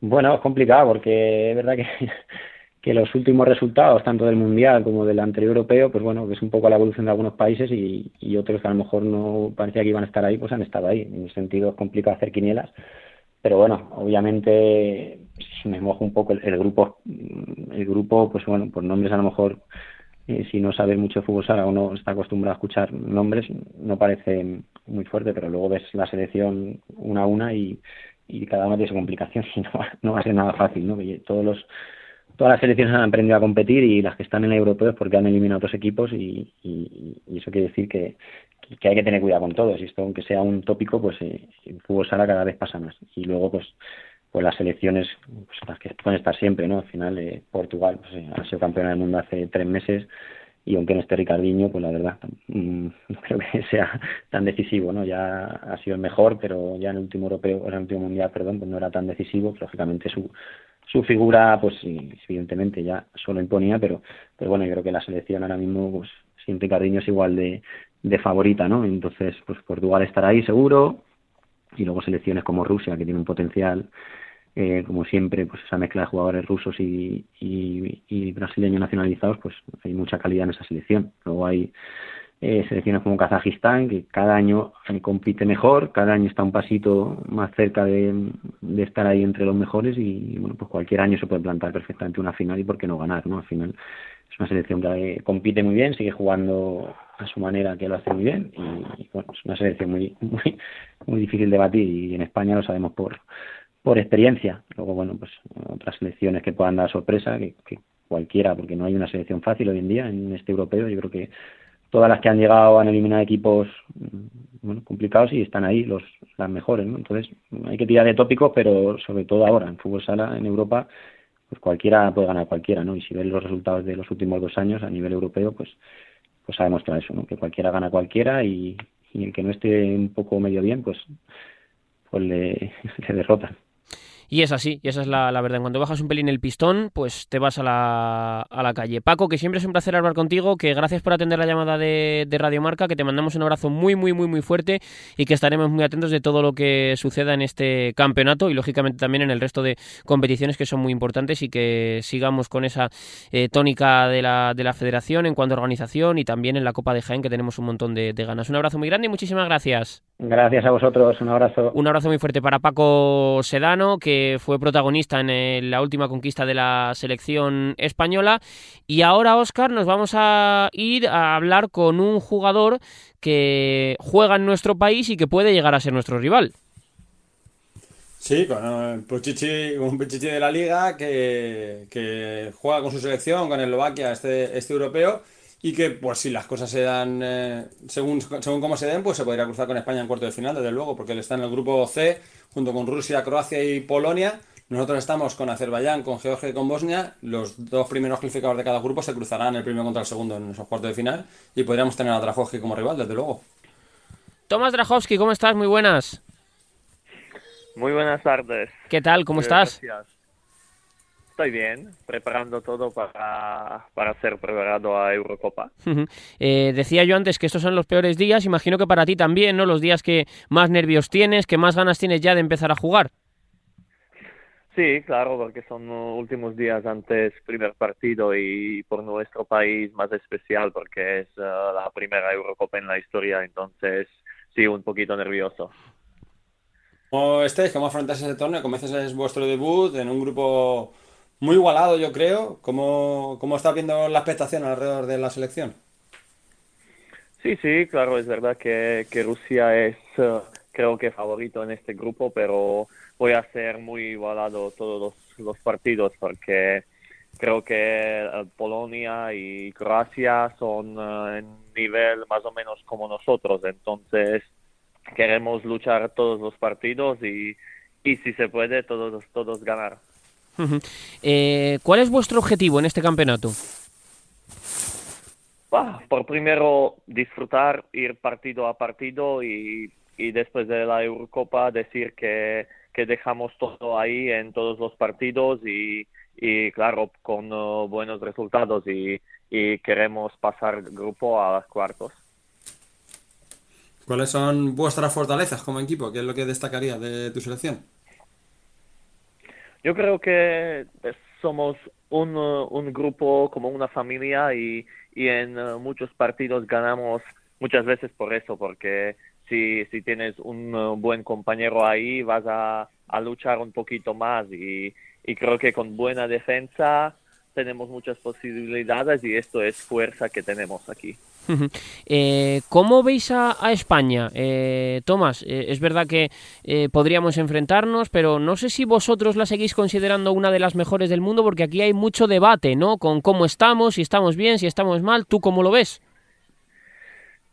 Bueno, es complicado porque es verdad que, los últimos resultados, tanto del Mundial como del anterior europeo, pues bueno, que es un poco la evolución de algunos países y, y otros que a lo mejor no parecía que iban a estar ahí, pues han estado ahí. En ese sentido es complicado hacer quinielas. Pero bueno, obviamente si me mojo un poco el, grupo, el grupo, pues bueno, por nombres a lo mejor eh, si no sabe mucho de fútbol sala o no está acostumbrado a escuchar nombres, no parece muy fuerte, pero luego ves la selección una a una y, y cada una tiene su complicación y no, no va a ser nada fácil, ¿no? Todos los, todas las selecciones han aprendido a competir y las que están en el europeo es porque han eliminado otros equipos y, y, eso quiere decir que, que hay que tener cuidado con todo. Si esto, aunque sea un tópico, pues eh, el fútbol sala cada vez pasa más. Y luego, pues, pues las selecciones, pues, las que pueden estar siempre, ¿no? Al final, eh, Portugal pues, eh, ha sido campeona del mundo hace tres meses y aunque no esté Ricardiño, pues la verdad, mm, no creo que sea tan decisivo, ¿no? Ya ha sido el mejor, pero ya en el último europeo, en el último mundial, perdón, pues no era tan decisivo. Lógicamente su, su figura, pues evidentemente ya solo imponía, pero, pero bueno, yo creo que la selección ahora mismo, pues sin Ricardiño es igual de, de favorita, ¿no? Entonces, pues Portugal estará ahí seguro, y luego selecciones como Rusia, que tiene un potencial, eh, como siempre, pues esa mezcla de jugadores rusos y, y, brasileños nacionalizados, pues hay mucha calidad en esa selección. Luego hay eh, selecciones como Kazajistán, que cada año compite mejor, cada año está un pasito más cerca de, estar ahí entre los mejores y bueno, pues cualquier año se puede plantar perfectamente una final y por qué no ganar, ¿no? Al final es una selección que compite muy bien, sigue jugando a su manera que lo hace muy bien y, bueno, es una selección muy, muy, muy difícil de batir y en España lo sabemos por, por experiencia. Luego, bueno, pues otras selecciones que puedan dar sorpresa, que, cualquiera, porque no hay una selección fácil hoy en día en este europeo. Yo creo que todas las que han llegado han eliminado equipos mm, bueno, complicados y están ahí los las mejores, ¿no? Entonces, hay que tirar de tópicos, pero sobre todo ahora, en fútbol sala, en Europa, pues cualquiera puede ganar cualquiera, ¿no? Y si ves los resultados de los últimos dos años a nivel europeo, pues pues ha demostrado eso, ¿no? Que cualquiera gana cualquiera y, y el que no esté un poco medio bien, pues pues le, le derrotan. Y es así, y esa es la, verdad. En cuanto bajas un pelín el pistón, pues te vas a la, a la calle. Paco, que siempre es un placer hablar contigo, que gracias por atender la llamada de, de Radio Marca, que te mandamos un abrazo muy, muy, muy, muy fuerte y que estaremos muy atentos de todo lo que suceda en este campeonato y lógicamente también en el resto de competiciones que son muy importantes y que sigamos con esa eh, tónica de la, de la federación en cuanto a organización y también en la Copa de Jaén, que tenemos un montón de, de ganas. Un abrazo muy grande y muchísimas gracias. Gracias a vosotros, un abrazo. Un abrazo muy fuerte para Paco Sedano, que fue protagonista en la última conquista de la selección española. Y ahora, Oscar, nos vamos a ir a hablar con un jugador que juega en nuestro país y que puede llegar a ser nuestro rival. Sí, con un Pichichi, un Pichichi de la liga que, que, juega con su selección, con Eslovaquia, este, este europeo y que pues si las cosas se dan eh, según, según cómo se den, pues se podría cruzar con España en cuarto de final, desde luego, porque él está en el grupo C junto con Rusia, Croacia y Polonia. Nosotros estamos con Azerbaiyán, con Georgia y con Bosnia. Los dos primeros clasificados de cada grupo se cruzarán el primero contra el segundo en esos cuartos de final y podríamos tener a Drajowski como rival, desde luego. Tomás Drajowski, ¿cómo estás? Muy buenas. Muy buenas tardes. ¿Qué tal? ¿Cómo estás? Estoy bien, preparando todo para, para ser preparado a Eurocopa. eh, decía yo antes que estos son los peores días, imagino que para ti también, ¿no? Los días que más nervios tienes, que más ganas tienes ya de empezar a jugar. Sí, claro, porque son últimos días antes primer partido y por nuestro país más especial porque es uh, la primera Eurocopa en la historia, entonces sí, un poquito nervioso. ¿Cómo estáis? ¿Cómo afrontáis ese torneo? Como es vuestro debut en un grupo muy igualado, yo creo. ¿Cómo, cómo estás viendo la expectación alrededor de la selección? Sí, sí, claro, es verdad que, Rusia es, uh, creo que favorito en este grupo, pero voy a ser muy igualado todos los, partidos porque creo que uh, Polonia y Croacia son uh, en nivel más o menos como nosotros, entonces queremos luchar todos los partidos y, y si se puede, todos, todos ganar. Eh, ¿Cuál es vuestro objetivo en este campeonato? por primero disfrutar, ir partido a partido y, después de la Eurocopa decir que, dejamos todo ahí en todos los partidos y, claro, con uh, buenos resultados y, queremos pasar el grupo a los cuartos. ¿Cuáles son vuestras fortalezas como equipo? ¿Qué es lo que destacaría de tu selección? Yo creo que somos un, un grupo como una familia y, y en uh, muchos partidos ganamos muchas veces por eso, porque si, si tienes un uh, buen compañero ahí vas a, a luchar un poquito más y, y creo que con buena defensa tenemos muchas posibilidades y esto es fuerza que tenemos aquí. Eh, ¿Cómo veis a, España? Eh, Tomás, eh, es verdad que eh, podríamos enfrentarnos, pero no sé si vosotros la seguís considerando una de las mejores del mundo, porque aquí hay mucho debate, ¿no? Con cómo estamos, si estamos bien, si estamos mal. ¿Tú cómo lo ves?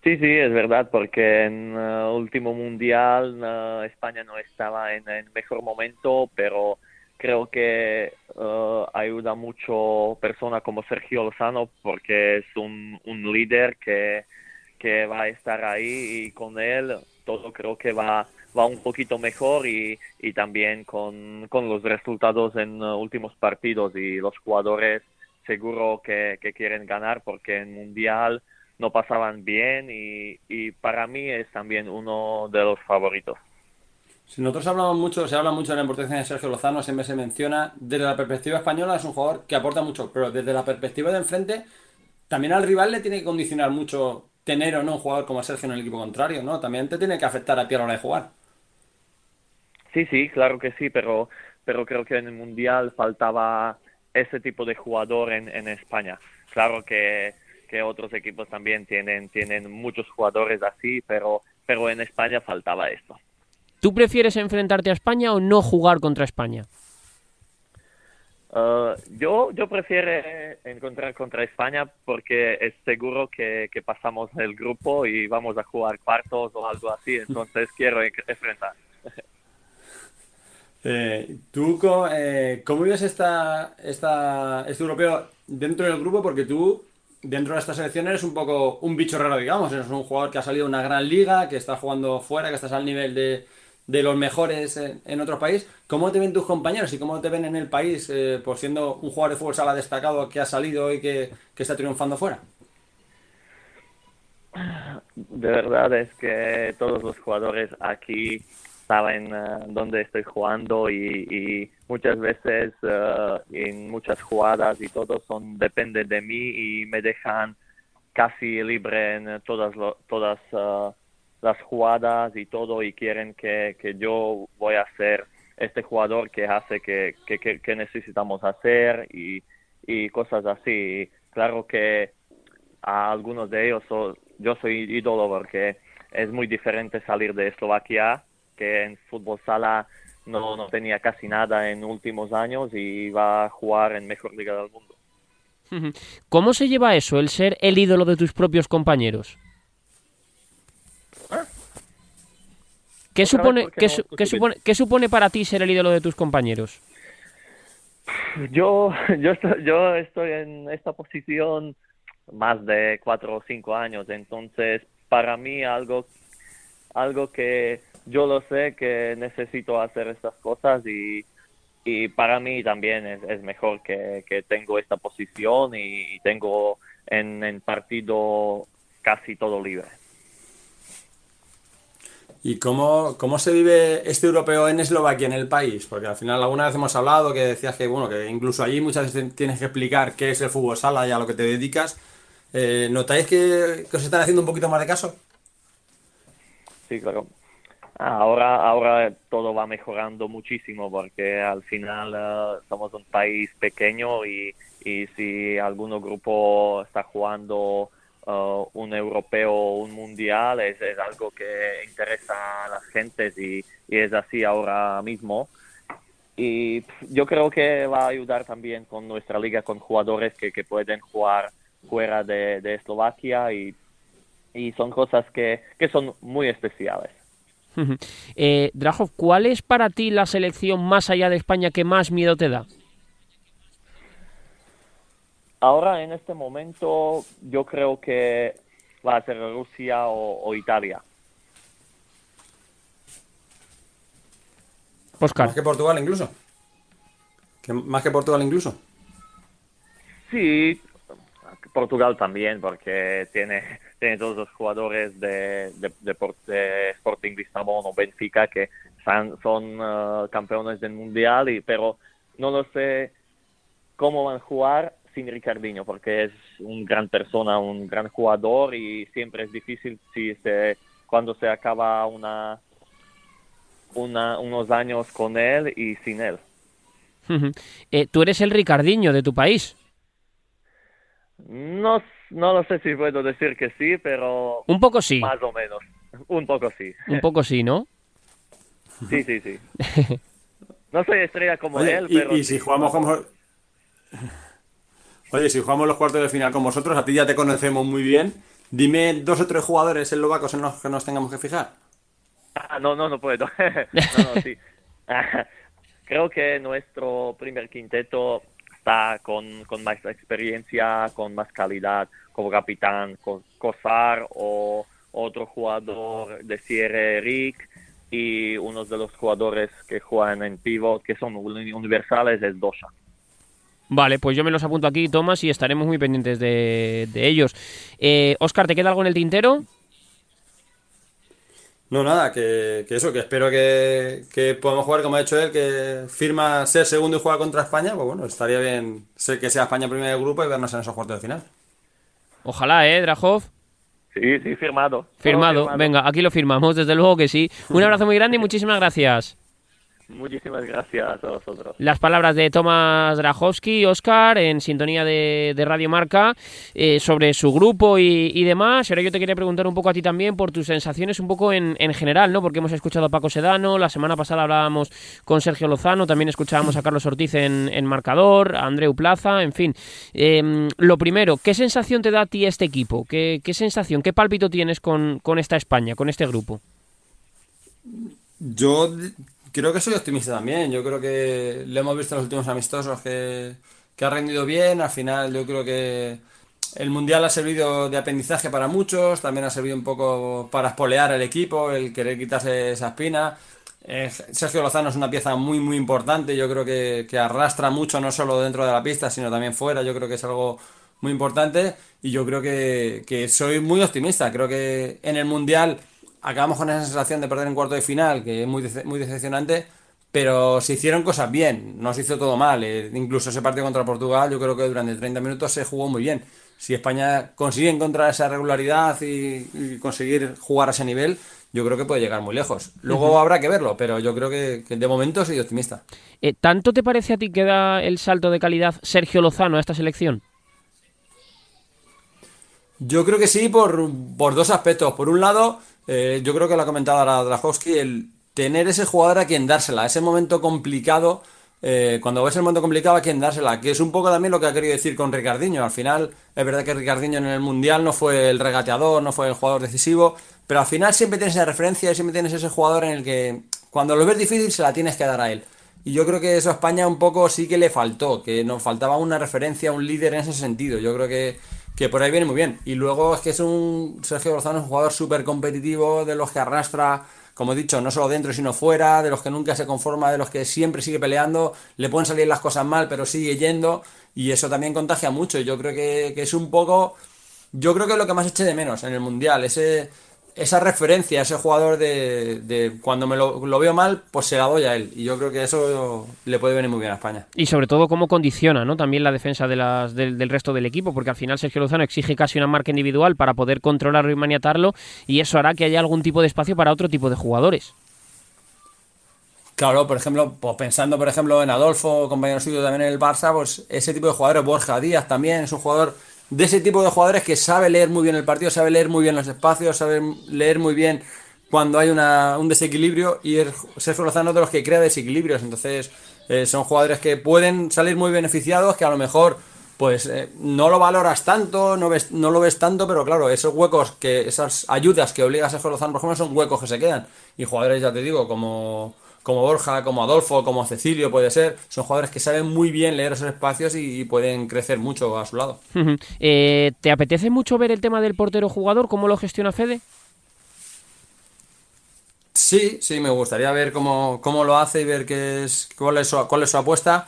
Sí, sí, es verdad, porque en el último mundial España no estaba en el mejor momento, pero creo que uh, ayuda mucho persona como Sergio Lozano porque es un, un líder que, que va a estar ahí y con él todo creo que va, va un poquito mejor y, y también con, con los resultados en últimos partidos y los jugadores seguro que, que quieren ganar porque en Mundial no pasaban bien y, y para mí es también uno de los favoritos. Si nosotros hablamos mucho, se habla mucho de la importancia de Sergio Lozano, siempre se menciona, desde la perspectiva española es un jugador que aporta mucho, pero desde la perspectiva de enfrente, también al rival le tiene que condicionar mucho tener o no un jugador como Sergio en el equipo contrario, ¿no? También te tiene que afectar a ti a la hora de jugar. Sí, sí, claro que sí, pero, pero creo que en el Mundial faltaba ese tipo de jugador en, en España. Claro que, que otros equipos también tienen, tienen muchos jugadores así, pero, pero en España faltaba esto. ¿Tú prefieres enfrentarte a España o no jugar contra España? Uh, yo, yo prefiero encontrar contra España porque es seguro que, pasamos el grupo y vamos a jugar cuartos o algo así, entonces quiero enfrentar. Eh, ¿Tú eh, cómo vives esta, esta, este europeo dentro del grupo? Porque tú, dentro de esta selección, eres un poco un bicho raro, digamos. Eres un jugador que ha salido de una gran liga, que está jugando fuera, que estás al nivel de, de los mejores en, en otros países. ¿Cómo te ven tus compañeros y cómo te ven en el país eh, por siendo un jugador de fútbol sala destacado que ha salido y que, está triunfando fuera? De verdad es que todos los jugadores aquí saben uh, dónde estoy jugando y, muchas veces uh, en muchas jugadas y todo son depende de mí y me dejan casi libre en todas todas uh, las jugadas y todo y quieren que, que yo voy a ser este jugador que hace que, que, necesitamos hacer y, y, cosas así. Claro que a algunos de ellos yo soy ídolo porque es muy diferente salir de Eslovaquia, que en fútbol sala no, no tenía casi nada en últimos años y va a jugar en mejor liga del mundo. ¿Cómo se lleva eso, el ser el ídolo de tus propios compañeros? ¿Qué supone, qué, supone, ¿Qué supone para ti ser el ídolo de tus compañeros? Yo, yo, estoy, yo estoy en esta posición más de cuatro o cinco años, entonces para mí algo, algo que yo lo sé que necesito hacer estas cosas y, y para mí también es, es mejor que, que, tengo esta posición y, tengo en, en partido casi todo libre. ¿Y cómo, cómo se vive este europeo en Eslovaquia, en el país? Porque al final alguna vez hemos hablado que decías que, bueno, que incluso allí muchas veces tienes que explicar qué es el fútbol sala y a lo que te dedicas. Eh, ¿Notáis que, os están haciendo un poquito más de caso? Sí, claro. Ahora, ahora todo va mejorando muchísimo porque al final eh, somos un país pequeño y, y si algún grupo está jugando Uh, un europeo o un mundial es, algo que interesa a las gentes y, es así ahora mismo. Y yo creo que va a ayudar también con nuestra liga, con jugadores que, que pueden jugar fuera de, Eslovaquia y, y, son cosas que, que son muy especiales. eh, ¿cuál es para ti la selección más allá de España que más miedo te da? Ahora en este momento yo creo que va a ser Rusia o, Italia. Oscar. Más que Portugal incluso. más que Portugal incluso. Sí, Portugal también, porque tiene, tiene todos los jugadores de, de, Sporting Lisbon o Benfica que son, son uh, campeones del Mundial, y, pero no lo sé cómo van a jugar sin Ricardinho, porque es un gran persona, un gran jugador y siempre es difícil si se, cuando se acaba una, una unos años con él y sin él. Eh, Tú eres el Ricardinho de tu país. No, no lo sé si puedo decir que sí, pero... Un poco sí. Más o menos. Un poco sí. Un poco sí, ¿no? Sí, sí, sí. No soy estrella como él, pero... Y si jugamos como... Oye, si jugamos los cuartos de final con vosotros, a ti ya te conocemos muy bien. Dime dos o tres jugadores eslovacos en los que nos tengamos que fijar. Ah, no, no, no puedo. no, sí. creo que nuestro primer quinteto está con, más experiencia, con más calidad, como capitán, Cosar o otro jugador de cierre Rick y uno de los jugadores que juegan en pivot, que son universales, es Dosha. Vale, pues yo me los apunto aquí, Tomás, y estaremos muy pendientes de, ellos. Eh, Oscar, ¿te queda algo en el tintero? No, nada, que, eso, que espero que, que, podamos jugar como ha hecho él, que firma ser segundo y juega contra España, pues bueno, estaría bien ser que sea España primero del grupo y vernos en esos cuartos de final. Ojalá, ¿eh, Drajov? Sí, sí, firmado. Firmado, venga, aquí lo firmamos, desde luego que sí. Un abrazo muy grande y muchísimas gracias. Muchísimas gracias a vosotros. Las palabras de Tomás Drajowski, Oscar, en sintonía de, Radio Marca, eh, sobre su grupo y, demás. Ahora yo te quería preguntar un poco a ti también por tus sensaciones un poco en, general, ¿no? Porque hemos escuchado a Paco Sedano, la semana pasada hablábamos con Sergio Lozano, también escuchábamos a Carlos Ortiz en, marcador, a Andreu Plaza, en fin. Em, lo primero, ¿qué sensación te da a ti este equipo? ¿Qué, qué sensación, qué pálpito tienes con, con esta España, con este grupo? Yo creo que soy optimista también. Yo creo que le hemos visto en los últimos amistosos que, ha rendido bien. Al final, yo creo que el mundial ha servido de aprendizaje para muchos. También ha servido un poco para espolear al equipo, el querer quitarse esa espina. Eh, Sergio Lozano es una pieza muy, muy importante. Yo creo que, arrastra mucho, no solo dentro de la pista, sino también fuera. Yo creo que es algo muy importante. Y yo creo que soy muy optimista. Creo que en el mundial acabamos con esa sensación de perder en cuarto de final, que es muy, muy decepcionante, pero se hicieron cosas bien, no se hizo todo mal. Eh, incluso ese partido contra Portugal, yo creo que durante 30 minutos se jugó muy bien. Si España consigue encontrar esa regularidad y, conseguir jugar a ese nivel, yo creo que puede llegar muy lejos. Luego habrá que verlo, pero yo creo que, de momento soy optimista. Eh, ¿Tanto te parece a ti que da el salto de calidad Sergio Lozano a esta selección? Yo creo que sí, por, por dos aspectos. Por un lado, eh, yo creo que lo ha comentado ahora Drajowski, el tener ese jugador a quien dársela, ese momento complicado, eh, cuando ves el momento complicado a quien dársela, que es un poco también lo que ha querido decir con Ricardiño. Al final, es verdad que Ricardiño en el Mundial no fue el regateador, no fue el jugador decisivo, pero al final siempre tienes esa referencia y siempre tienes ese jugador en el que cuando lo ves difícil se la tienes que dar a él. Y yo creo que eso a España un poco sí que le faltó, que nos faltaba una referencia, un líder en ese sentido. Yo creo que que por ahí viene muy bien. Y luego es que es un Sergio Lozano, es un jugador súper competitivo, de los que arrastra, como he dicho, no solo dentro, sino fuera, de los que nunca se conforma, de los que siempre sigue peleando, le pueden salir las cosas mal, pero sigue yendo, y eso también contagia mucho. Yo creo que, que es un poco, yo creo que es lo que más eché de menos en el Mundial, ese esa referencia, ese jugador de, cuando me lo, veo mal, pues se la doy a él. Y yo creo que eso le puede venir muy bien a España. Y sobre todo cómo condiciona ¿no? también la defensa de las, del, resto del equipo, porque al final Sergio Lozano exige casi una marca individual para poder controlarlo y maniatarlo, y eso hará que haya algún tipo de espacio para otro tipo de jugadores. Claro, por ejemplo, pues pensando por ejemplo en Adolfo, compañero suyo también en el Barça, pues ese tipo de jugadores, Borja Díaz también es un jugador de ese tipo de jugadores que sabe leer muy bien el partido, sabe leer muy bien los espacios, sabe leer muy bien cuando hay un desequilibrio y es Sergio Lozano de los que crea desequilibrios. Entonces, eh, son jugadores que pueden salir muy beneficiados, que a lo mejor pues eh, no lo valoras tanto, no, ves, no lo ves tanto, pero claro, esos huecos, que esas ayudas que obliga a Sergio Lozano, por ejemplo, son huecos que se quedan. Y jugadores, ya te digo, como, como Borja, como Adolfo, como Cecilio puede ser, son jugadores que saben muy bien leer esos espacios y, pueden crecer mucho a su lado. Eh, ¿Te apetece mucho ver el tema del portero jugador? ¿Cómo lo gestiona Fede? Sí, sí, me gustaría ver cómo, cómo lo hace y ver qué es, cuál, es su, cuál es su apuesta.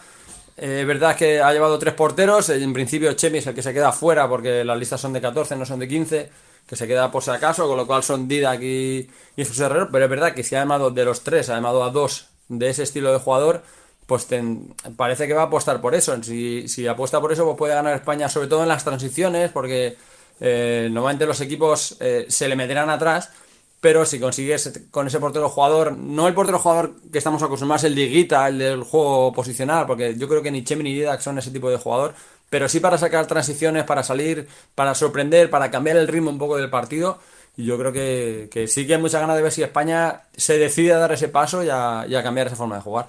Eh, es verdad que ha llevado tres porteros. En principio, Chemi es el que se queda fuera porque las listas son de 14, no son de 15. Que se queda por si acaso, con lo cual son Didac y, y Jesús Herrero. Pero es verdad que si ha llamado de los tres, ha llamado a dos de ese estilo de jugador, pues parece que va a apostar por eso. Si, si apuesta por eso, pues puede ganar España, sobre todo en las transiciones, porque eh, normalmente los equipos eh, se le meterán atrás pero si consigues con ese portero jugador, no el portero jugador que estamos acostumbrados, el de Guita, el del juego posicional, porque yo creo que ni Chemi ni Didac son ese tipo de jugador, pero sí para sacar transiciones, para salir, para sorprender, para cambiar el ritmo un poco del partido. Y yo creo que, sí que hay mucha ganas de ver si España se decide a dar ese paso y a, cambiar esa forma de jugar.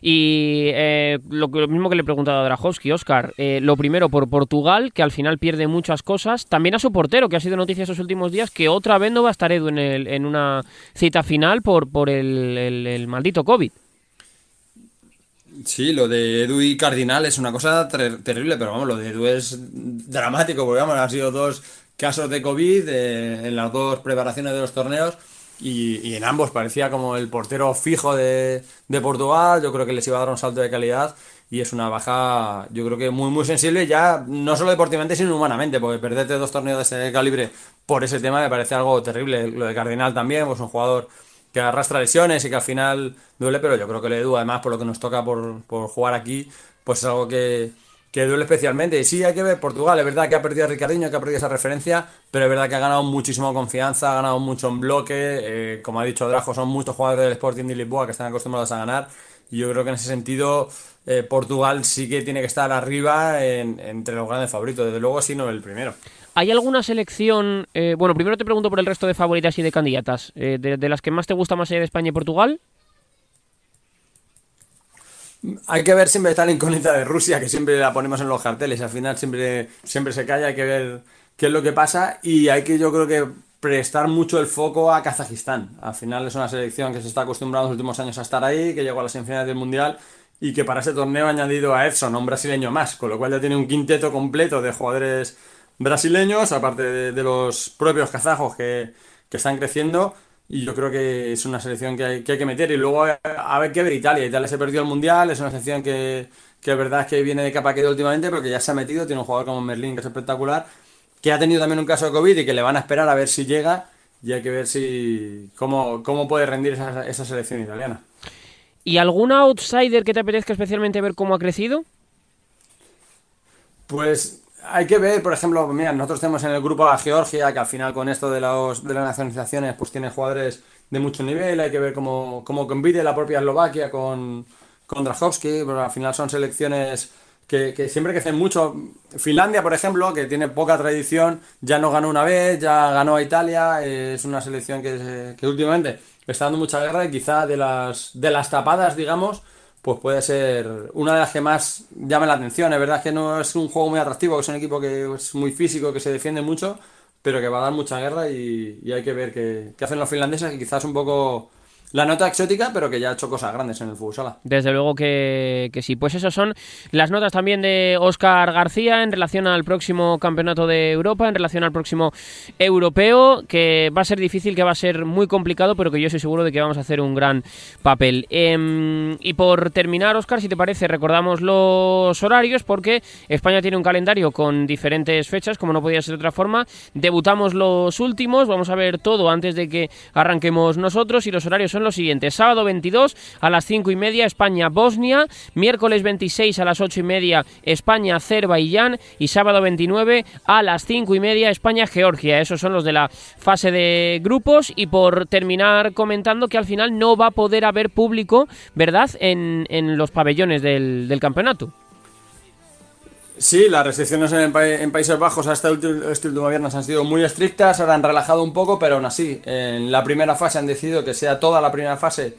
Y eh, lo, mismo que le he preguntado a Drajowski, Oscar, eh, lo primero por Portugal, que al final pierde muchas cosas, también a su portero, que ha sido noticia estos últimos días, que otra vez no va a estar Edu en, el, en una cita final por, por el, maldito COVID. Sí, lo de Edu y Cardinal es una cosa terrible, pero vamos, lo de Edu es dramático, porque vamos, han sido dos casos de COVID eh, en las dos preparaciones de los torneos y, en ambos parecía como el portero fijo de, Portugal. Yo creo que les iba a dar un salto de calidad y es una baja, yo creo que muy, muy sensible, ya no solo deportivamente, sino humanamente, porque perderte dos torneos de ese calibre por ese tema me parece algo terrible. Lo de Cardinal también, pues un jugador que arrastra lesiones y que al final duele, pero yo creo que le Edu, además, por lo que nos toca por, por jugar aquí, pues es algo que, que duele especialmente. Y sí, hay que ver Portugal, es verdad que ha perdido a Ricardinho, que ha perdido esa referencia, pero es verdad que ha ganado muchísima confianza, ha ganado mucho en bloque, eh, como ha dicho Drajo, son muchos jugadores del Sporting de Lisboa que están acostumbrados a ganar, y yo creo que en ese sentido eh, Portugal sí que tiene que estar arriba entre los grandes favoritos, desde luego si no el primero. ¿Hay alguna selección, eh, bueno, primero te pregunto por el resto de favoritas y de candidatas, de, de, las que más te gusta más allá de España y Portugal? Hay que ver siempre esta incógnita de Rusia, que siempre la ponemos en los carteles. Al final siempre, siempre se calla, hay que ver qué es lo que pasa. Y hay que, yo creo que, prestar mucho el foco a Kazajistán. Al final es una selección que se está acostumbrada en los últimos años a estar ahí, que llegó a las semifinales del Mundial y que para ese torneo ha añadido a Edson, un brasileño más, con lo cual ya tiene un quinteto completo de jugadores brasileños, aparte de, los propios kazajos que, que están creciendo y yo creo que es una selección que hay que, meter. Y luego a, ver qué ver Italia. Italia se perdió el Mundial, es una selección que, que es verdad es que viene de capa queda últimamente, pero ya se ha metido. Tiene un jugador como Merlín que es espectacular, que ha tenido también un caso de COVID y que le van a esperar a ver si llega. Y hay que ver si cómo, cómo puede rendir esa, esa selección italiana. ¿Y algún outsider que te apetezca especialmente ver cómo ha crecido? Pues hay que ver, por ejemplo, mira, nosotros tenemos en el grupo a Georgia, que al final con esto de, los, de las nacionalizaciones, pues tiene jugadores de mucho nivel, hay que ver cómo, cómo compite la propia Eslovaquia con, con Drajowski, pero al final son selecciones que, que, siempre crecen mucho. Finlandia, por ejemplo, que tiene poca tradición, ya no ganó una vez, ya ganó a Italia, es una selección que, que últimamente está dando mucha guerra y quizá de las, de las tapadas, digamos, pues puede ser una de las que más llame la atención. Es verdad que no es un juego muy atractivo, que es un equipo que es muy físico, que se defiende mucho, pero que va a dar mucha guerra y, hay que ver qué, qué hacen los finlandeses, que quizás un poco la nota exótica, pero que ya ha hecho cosas grandes en el fútbol sala. Desde luego que, que sí. Pues esas son las notas también de Óscar García en relación al próximo campeonato de Europa, en relación al próximo europeo, que va a ser difícil, que va a ser muy complicado, pero que yo estoy seguro de que vamos a hacer un gran papel. Em, y por terminar, Óscar, si te parece, recordamos los horarios, porque España tiene un calendario con diferentes fechas, como no podía ser de otra forma. Debutamos los últimos, vamos a ver todo antes de que arranquemos nosotros, y los horarios son los siguientes. Sábado 22 a las 5 y media España-Bosnia, miércoles 26 a las 8 y media España-Azerbaiyán y sábado 29 a las 5 y media España-Georgia. Esos son los de la fase de grupos y por terminar comentando que al final no va a poder haber público, ¿verdad?, en, los pabellones del, campeonato. Sí, las restricciones en, Países Bajos hasta este último viernes han sido muy estrictas, ahora han relajado un poco, pero aún así, en la primera fase han decidido que sea toda la primera fase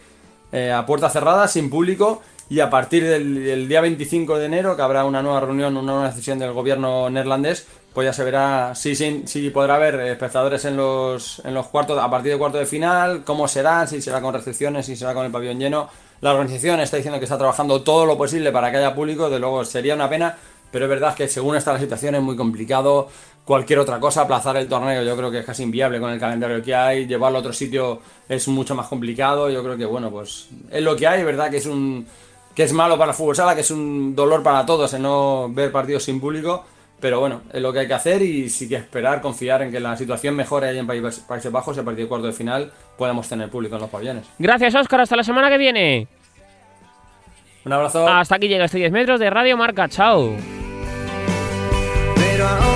eh, a puerta cerrada, sin público, y a partir del, día 25 de enero, que habrá una nueva reunión, una nueva decisión del gobierno neerlandés, pues ya se verá si, si, si podrá haber espectadores en los, en los cuartos, a partir de cuarto de final, cómo será, si será con restricciones, si será con el pabellón lleno. La organización está diciendo que está trabajando todo lo posible para que haya público, de luego sería una pena, pero es verdad que según está la situación es muy complicado. Cualquier otra cosa, aplazar el torneo, yo creo que es casi inviable con el calendario que hay. Llevarlo a otro sitio es mucho más complicado. Yo creo que, bueno, pues es lo que hay, es verdad que es un que es malo para el fútbol sala, que es un dolor para todos el no ver partidos sin público pero bueno, es lo que hay que hacer y sí que esperar, confiar en que la situación mejore ahí en Países Bajos y a partir del cuarto de final podamos tener público en los pabellones. Gracias, Óscar. Hasta la semana que viene. Un abrazo. Hasta aquí llega este 10 metros de Radio Marca. Chao. Oh.